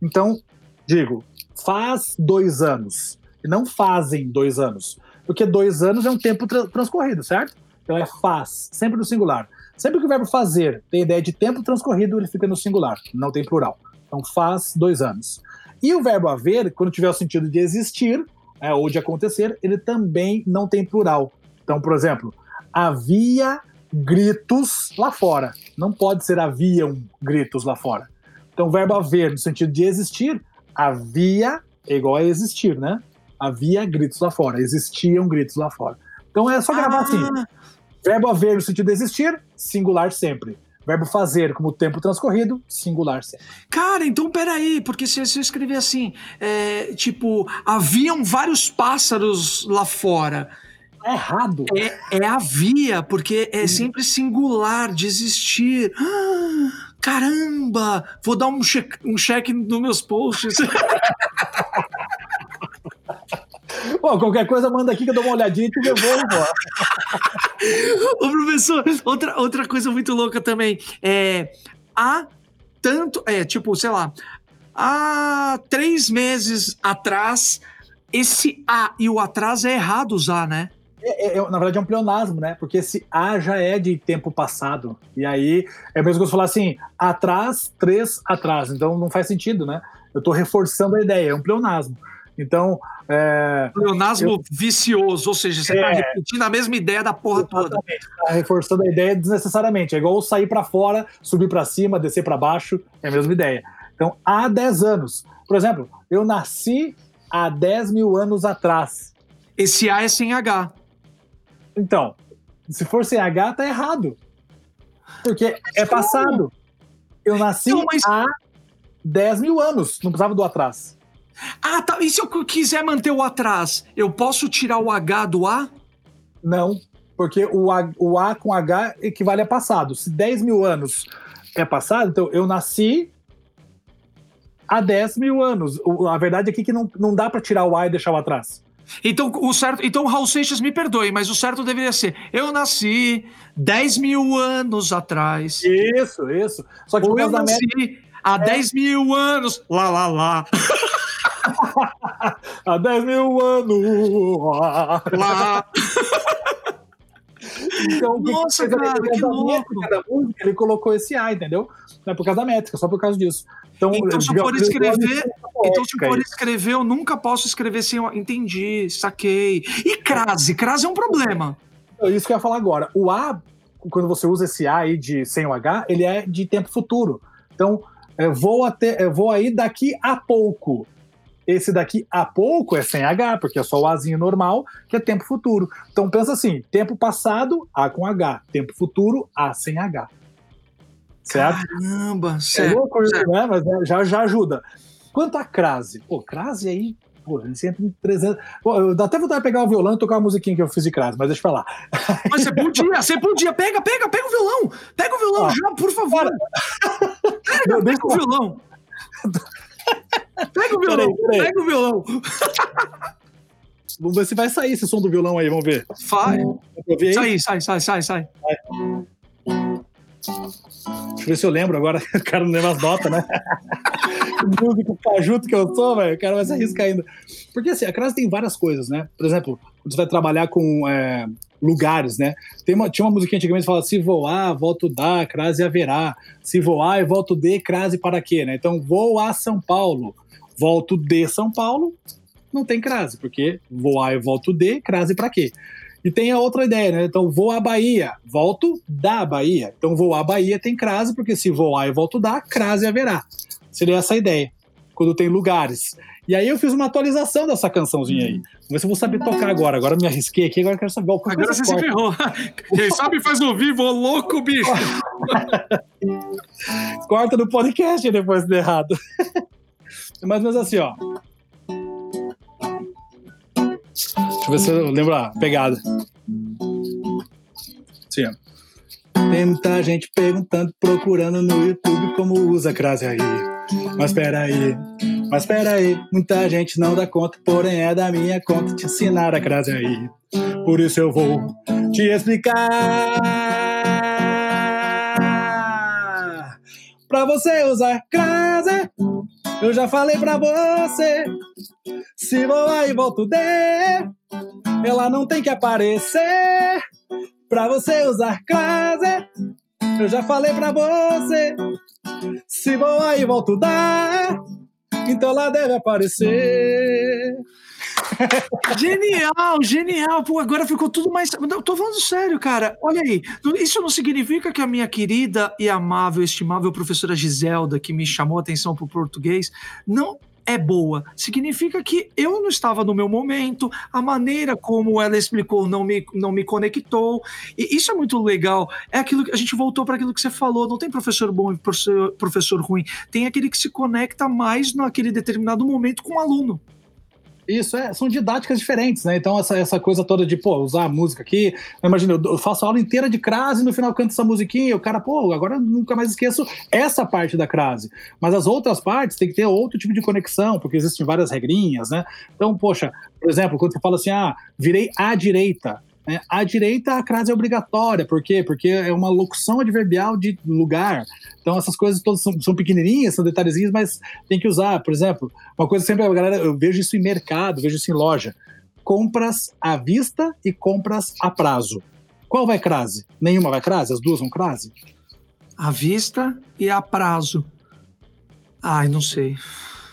Então, digo, faz dois anos. E não fazem dois anos. Porque dois anos é um tempo tra transcorrido, certo? Então é faz, sempre no singular. Sempre que o verbo fazer tem ideia de tempo transcorrido, ele fica no singular, não tem plural. Então faz dois anos. E o verbo haver, quando tiver o sentido de existir, é, ou de acontecer, ele também não tem plural. Então, por exemplo, havia gritos lá fora. Não pode ser haviam gritos lá fora. Então, o verbo haver, no sentido de existir, havia é igual a existir, né? Havia gritos lá fora, existiam gritos lá fora. Então é só gravar assim. ah. assim. Verbo haver no sentido de existir, singular sempre. Verbo fazer como tempo transcorrido, singular sempre. Cara, então peraí, porque se, se eu escrever assim, é, tipo, haviam vários pássaros lá fora Tá errado. É, é a via, porque é sempre singular de existir. Ah, caramba! Vou dar um cheque, um cheque nos meus posts. Pô, qualquer coisa manda aqui que eu dou uma olhadinha e te devolvo. Ô, professor, outra, outra coisa muito louca também. É, há tanto. É, tipo, sei lá. Há três meses atrás, esse A e o atrás é errado usar, né? É, é, na verdade, é um pleonasmo, né? Porque esse A já é de tempo passado. E aí é mesmo que você falar assim, atrás, três atrás. Então não faz sentido, né? Eu estou reforçando a ideia, é um pleonasmo. Então. É, pleonasmo eu, vicioso, ou seja, você está é, repetindo a mesma ideia da porra toda. Tá reforçando a ideia desnecessariamente. É igual sair para fora, subir para cima, descer para baixo, é a mesma ideia. Então, há 10 anos. Por exemplo, eu nasci há 10 mil anos atrás. Esse A é sem H. Então, se for sem H, tá errado. Porque é passado. Eu nasci mas- há 10 mil anos, não precisava do atrás. Ah, tá. E se eu quiser manter o atrás, eu posso tirar o H do A? Não, porque o A, o A com H equivale a passado. Se 10 mil anos é passado, então eu nasci há 10 mil anos. O- a verdade é que não, não dá para tirar o A e deixar o atrás. Então, o certo. Então, Raul Seixas, me perdoe, mas o certo deveria ser: eu nasci 10 mil anos atrás. Isso, isso. Só que Ou eu nasci há 10 mil anos. Lá, lá, lá. há 10 mil anos. lá. Então, Nossa, cara, Por que louco. música, ele colocou esse A, entendeu? Não é por causa da métrica, só por causa disso. Então, Então, se eu for escrever- Então, se poética for escrever, eu nunca posso escrever sem. eu- Entendi, saquei. E crase? Crase é um problema. Isso que eu ia falar agora. O A, quando você usa esse A aí de sem o H, ele é de tempo futuro. Então, é, vou, até, é, vou aí daqui a pouco. Esse daqui a pouco é sem H, porque é só o Azinho normal, que é tempo futuro. Então pensa assim: tempo passado, A com H. Tempo futuro, A sem H. Certo? Caramba, É certo. louco isso, certo. né? Mas é, já, já ajuda. Quanto a crase? Pô, crase aí, pô, ele sempre em 300. Pô, eu até vontade de pegar o violão e tocar a musiquinha que eu fiz de crase, mas deixa pra lá. Mas você podia, você podia. Pega, pega, pega o violão. Pega o violão Ó. já, por favor. Meu Deus, Pega o violão. Pega o violão. Peraí, peraí. Pega o violão. Vamos ver se vai sair esse som do violão aí, vamos ver. Aí? Sai, sai, sai, sai, sai. Deixa eu ver se eu lembro agora. O cara não lembra as notas, né? Músico cajuto que eu sou, velho. O cara vai se arriscar ainda. Porque assim, a crase tem várias coisas, né? Por exemplo, você vai trabalhar com é, lugares, né? Tem uma, tinha uma musiquinha antigamente que fala: se voar, volto dar, crase haverá. Se voar e volto de, crase para quê, né? Então, vou a São Paulo, volto de São Paulo, não tem crase, porque voar e volto de, crase para quê? E tem a outra ideia, né? Então, vou à Bahia, volto da Bahia. Então, vou à Bahia tem crase, porque se voar e volto da, crase haverá. Seria essa a ideia, quando tem lugares. E aí eu fiz uma atualização dessa cançãozinha aí. Vamos ver se eu vou saber tocar agora. Agora eu me arrisquei aqui, agora eu quero saber. qual Agora coisa você se corta. ferrou. Quem sabe faz ao vivo, ô louco, bicho. Corta no podcast depois de errado. É mais ou menos assim, ó. Deixa eu ver se eu lembro a pegada. Ó. Tem muita gente perguntando, procurando no YouTube como usa a crase aí. Mas peraí, mas peraí, muita gente não dá conta, porém é da minha conta te ensinar a crase aí. Por isso eu vou te explicar. Pra você usar crase, eu já falei pra você. Se voar e volto de, ela não tem que aparecer. Pra você usar crase, eu já falei pra você. Se voar e volto dar, então ela deve aparecer. Genial, genial. Pô, agora ficou tudo mais. Eu tô falando sério, cara. Olha aí. Isso não significa que a minha querida e amável, estimável professora Giselda, que me chamou a atenção pro português, não é boa. Significa que eu não estava no meu momento, a maneira como ela explicou não me, não me conectou. E isso é muito legal. É aquilo que a gente voltou para aquilo que você falou. Não tem professor bom e professor, professor ruim. Tem aquele que se conecta mais naquele determinado momento com o aluno. Isso, é, são didáticas diferentes, né? Então, essa, essa coisa toda de, pô, usar a música aqui. Imagina, eu, faço a aula inteira de crase e no final canto essa musiquinha e o cara, pô, agora eu nunca mais esqueço essa parte da crase. Mas as outras partes tem que ter outro tipo de conexão, porque existem várias regrinhas, né? Então, poxa, por exemplo, quando você fala assim, ah, virei à direita. Né? À direita a crase é obrigatória, por quê? Porque é uma locução adverbial de lugar. Então essas coisas todas são, são pequenininhas, são detalhezinhos, mas tem que usar. Por exemplo, uma coisa sempre a galera, eu vejo isso em mercado, vejo isso em loja. Compras à vista e compras a prazo. Qual vai crase? Nenhuma vai crase? As duas vão crase? À vista e a prazo. Ai, não sei.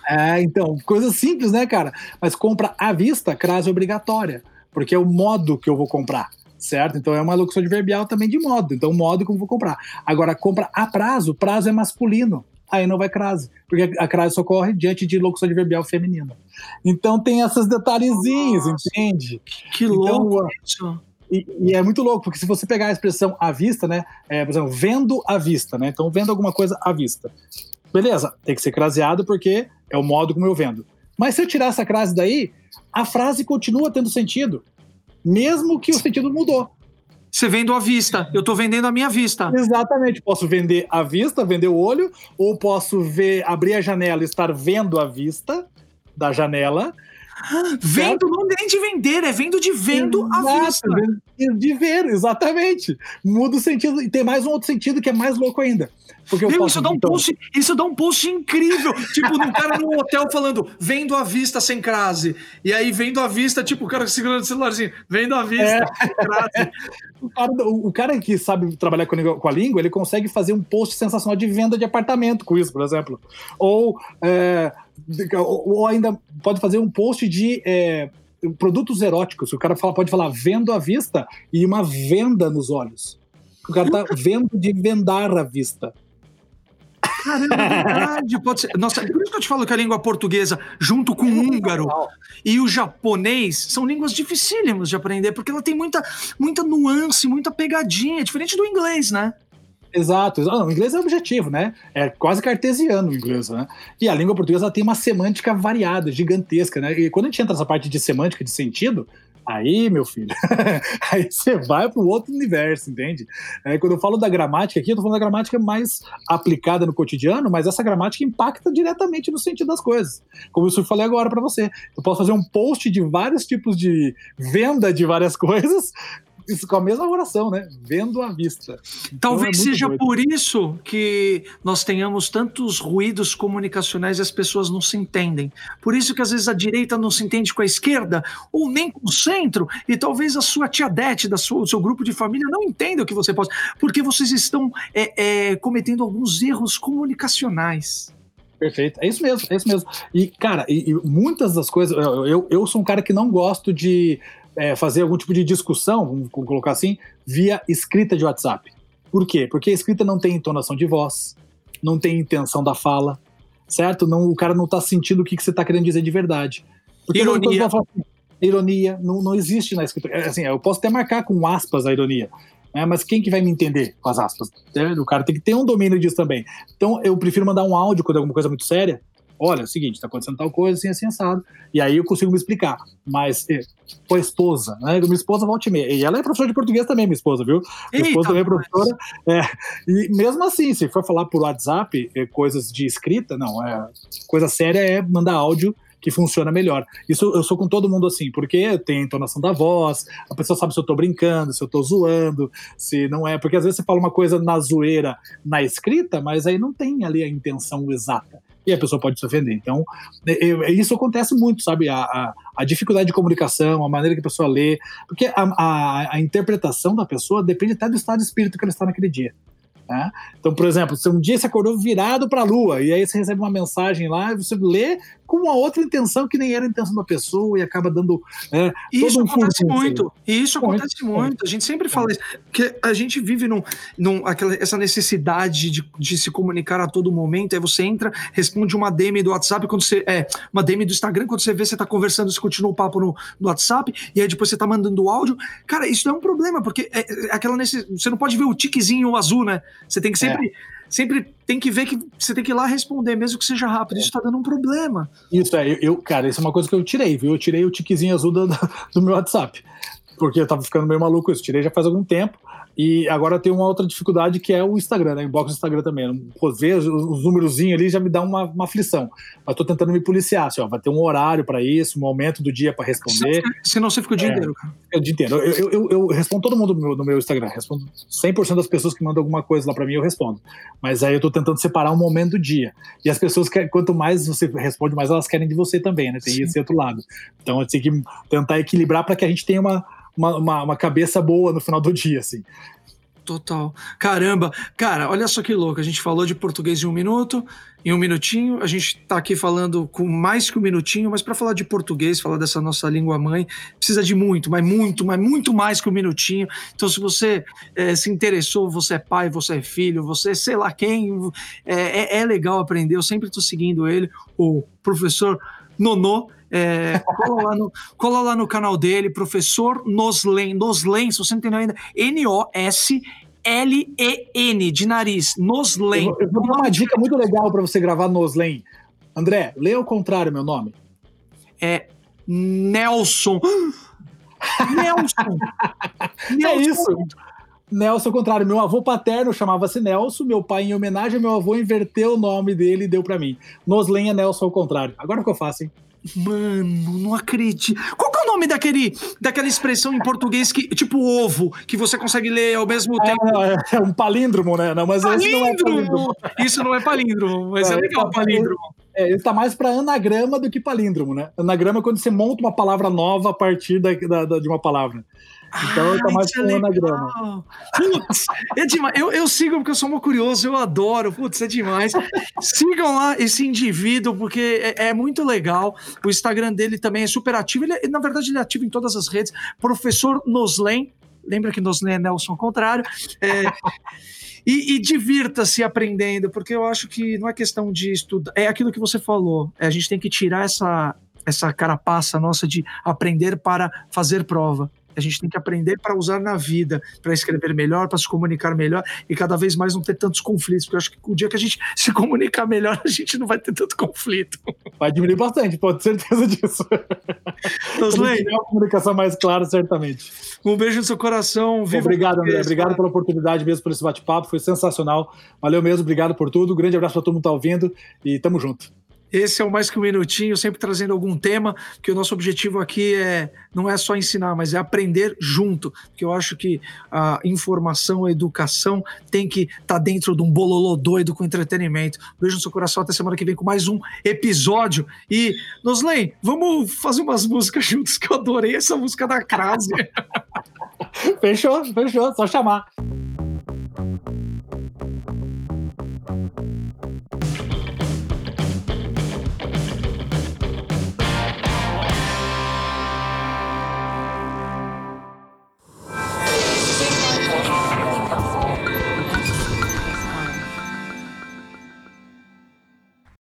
É, então, coisa simples, né, cara? Mas compra à vista, crase obrigatória, porque é o modo que eu vou comprar, certo? Então é uma locução adverbial também de modo, então modo como eu vou comprar. Agora, compra a prazo, prazo é masculino, aí não vai crase, porque a crase socorre diante de locução adverbial feminina. Então tem esses detalhezinhos, entende? Que Então, louco isso. E, e, é muito louco, porque se você pegar a expressão à vista, né? É, por exemplo, vendo à vista, né? Então, vendo alguma coisa à vista. Beleza, tem que ser craseado porque é o modo como eu vendo. Mas se eu tirar essa crase daí, a frase continua tendo sentido, mesmo que o sentido mudou. Você vende à vista, eu estou vendendo a minha vista. Exatamente, posso vender à vista, vender o olho, ou posso ver, abrir a janela e estar vendo a vista da janela, Vendo não nem de vender, é vendo de vendo Exato, a vista. De ver, exatamente. Muda o sentido. E tem mais um outro sentido que é mais louco ainda. Porque Meu, isso, dá um então... post, isso dá um post incrível. tipo, um cara no hotel falando, vendo a vista sem crase. E aí, vendo a vista, tipo, o cara segurando o celularzinho, vendo a vista é. sem crase. o, cara, o, cara, que sabe trabalhar com a, com a língua, ele consegue fazer um post sensacional de venda de apartamento com isso, por exemplo. Ou. É, ou ainda pode fazer um post de é, produtos eróticos. O cara fala, pode falar vendo à vista e uma venda nos olhos. O cara tá vendo de vendar à vista. Caramba, é verdade, pode ser. Nossa, por isso que eu te falo que a língua portuguesa, junto com o húngaro e o japonês, são línguas dificílimas de aprender, porque ela tem muita, muita nuance, muita pegadinha, diferente do inglês, né? Exato. Não, o inglês é objetivo, né? É quase cartesiano o inglês, né? E a língua portuguesa tem uma semântica variada, gigantesca, né? E quando a gente entra nessa parte de semântica, de sentido, aí, meu filho, aí você vai para o outro universo, entende? É, quando eu falo da gramática aqui, eu tô falando da gramática mais aplicada no cotidiano, mas essa gramática impacta diretamente no sentido das coisas. Como eu falei agora para você. Eu posso fazer um post de vários tipos de venda de várias coisas isso com a mesma oração, né? Vendo à vista. Então, Talvez é seja doido. por isso que nós tenhamos tantos ruídos comunicacionais e as pessoas não se entendem. Por isso que às vezes a direita não se entende com a esquerda, ou nem com o centro, e talvez a sua tia Dete, da sua, o seu grupo de família, não entenda o que você pode, porque vocês estão é, é, cometendo alguns erros comunicacionais. Perfeito, é isso mesmo, é isso mesmo. E, cara, e, e muitas das coisas. Eu, eu, eu, sou um cara que não gosto de é, fazer algum tipo de discussão, vamos colocar assim, via escrita de WhatsApp. Por quê? Porque a escrita não tem entonação de voz, não tem intenção da fala, certo? Não, o cara não está sentindo o que, que você está querendo dizer de verdade. Porque ironia. Não, assim, ironia não, não existe na escrita. É, assim, eu posso até marcar com aspas a ironia, né? mas quem que vai me entender com as aspas? É, o cara tem que ter um domínio disso também. Então eu prefiro mandar um áudio quando é alguma coisa muito séria, olha, é o seguinte, está acontecendo tal coisa, assim, assim, assado. E aí eu consigo me explicar. Mas eh, com a esposa, né? Minha esposa volta e meia. E ela é professora de português também, minha esposa, viu? Minha esposa também é professora. É, e mesmo assim, se for falar por WhatsApp, é, coisas de escrita, não, é, coisa séria é mandar áudio que funciona melhor. Isso eu sou com todo mundo assim, porque tem a entonação da voz, a pessoa sabe se eu tô brincando, se eu tô zoando, se não é. Porque às vezes você fala uma coisa na zoeira na escrita, mas aí não tem ali a intenção exata e a pessoa pode se ofender. Então, é, é, isso acontece muito, sabe? A, a, a, dificuldade de comunicação, a maneira que a pessoa lê, porque a, a, a interpretação da pessoa depende até do estado de espírito que ela está naquele dia. Né? Então, por exemplo, se um dia você acordou virado para a lua e aí você recebe uma mensagem lá, você lê com uma outra intenção que nem era a intenção da pessoa e acaba dando. É, isso um acontece muito. E isso muito, acontece muito. muito. A gente sempre fala isso. Que a gente vive num, num, aquela, essa necessidade de, de se comunicar a todo momento. Aí você entra, responde uma DM do WhatsApp, quando você. É, uma DM do Instagram, quando você vê, você está conversando, você continua o papo no, no WhatsApp, e aí depois você está mandando áudio. Cara, isso não é um problema, porque é, é aquela necess... você não pode ver o tiquezinho azul, né? Você tem que sempre. É sempre tem que ver que você tem que ir lá responder, mesmo que seja rápido. Isso tá dando um problema. Isso é, eu, cara, isso é uma coisa que eu tirei, viu? Eu tirei o tiquezinho azul do, do meu WhatsApp. Porque eu tava ficando meio maluco isso. Tirei já faz algum tempo. E agora tem uma outra dificuldade que é o Instagram, né? Inbox do Instagram também. Por vezes os númerozinhos ali já me dá uma, uma aflição. Mas tô tentando me policiar, assim, ó, vai ter um horário para isso, um momento do dia para responder. Senão você fica o dia é, inteiro, cara. É o dia inteiro. Eu, eu, eu, eu respondo todo mundo no meu, no meu, Instagram. Respondo 100% das pessoas que mandam alguma coisa lá para mim, eu respondo. Mas aí eu tô tentando separar um momento do dia. E as pessoas, que, quanto mais você responde, mais elas querem de você também, né? Tem Sim. esse outro lado. Então tem que tentar equilibrar para que a gente tenha uma uma, uma, uma cabeça boa no final do dia, assim. Total. Caramba, cara, olha só que louco. A gente falou de português em um minuto, em um minutinho. A gente tá aqui falando com mais que um minutinho, mas para falar de português, falar dessa nossa língua mãe, precisa de muito, mas muito, mas muito mais que um minutinho. Então, se você é, se interessou, você é pai, você é filho, você é sei lá quem, é, é, é legal aprender. Eu sempre tô seguindo ele, o professor Nonô É, cola, lá no, cola lá no canal dele, professor Noslen. Noslen, se você não entendeu ainda, N-O-S. L-E-N, de nariz, Noslen. Eu, eu vou dar uma dica muito legal para você gravar Noslen. André, lê ao contrário meu nome. É Nelson. Nelson! Nelson! É isso! Nelson, ao contrário, meu avô paterno chamava-se Nelson, meu pai, em homenagem ao meu avô, inverteu o nome dele e deu para mim. Noslen é Nelson ao contrário. Agora o que eu faço, hein? Mano, não acredito. Qual que é o nome daquele, daquela expressão em português que, tipo ovo, que você consegue ler ao mesmo é, tempo? É, é um palíndromo, né? Não, mas palíndromo! Não é palíndromo. Isso não é palíndromo, mas é, é legal tá, palíndromo. É, ele tá mais para anagrama do que palíndromo, né? Anagrama é quando você monta uma palavra nova a partir da, da, da de uma palavra. Então tá mais com anagrama. Putz, é demais. Eu, eu sigo porque eu sou muito curioso, eu adoro. Putz, é demais. Sigam lá esse indivíduo, porque é, é, muito legal. O Instagram dele também é super ativo. Ele, é, na verdade, ele é ativo em todas as redes. Professor Noslen. Lembra que Noslen é Nelson ao contrário. É, e, e divirta-se aprendendo, porque eu acho que não é questão de estudar. É aquilo que você falou. É, a gente tem que tirar essa, essa carapaça nossa de aprender para fazer prova. A gente tem que aprender para usar na vida, para escrever melhor, para se comunicar melhor e cada vez mais não ter tantos conflitos. Porque eu acho que o dia que a gente se comunicar melhor, a gente não vai ter tanto conflito. Vai diminuir bastante, pode ter certeza disso. Nosley, uma comunicação mais clara, certamente. Um beijo no seu coração. Viva Obrigado, André. Obrigado pela oportunidade mesmo por esse bate-papo. Foi sensacional. Valeu mesmo. Obrigado por tudo. Um grande abraço para todo mundo que está ouvindo e tamo junto. Esse é o Mais Que Um Minutinho, sempre trazendo algum tema, que o nosso objetivo aqui é não é só ensinar, mas é aprender junto, porque eu acho que a informação, a educação tem que estar tá dentro de um bololô doido com entretenimento. Beijo no seu coração, até semana que vem com mais um episódio. E, Noslen, vamos fazer umas músicas juntos, que eu adorei essa música da Crase. fechou, fechou, só chamar.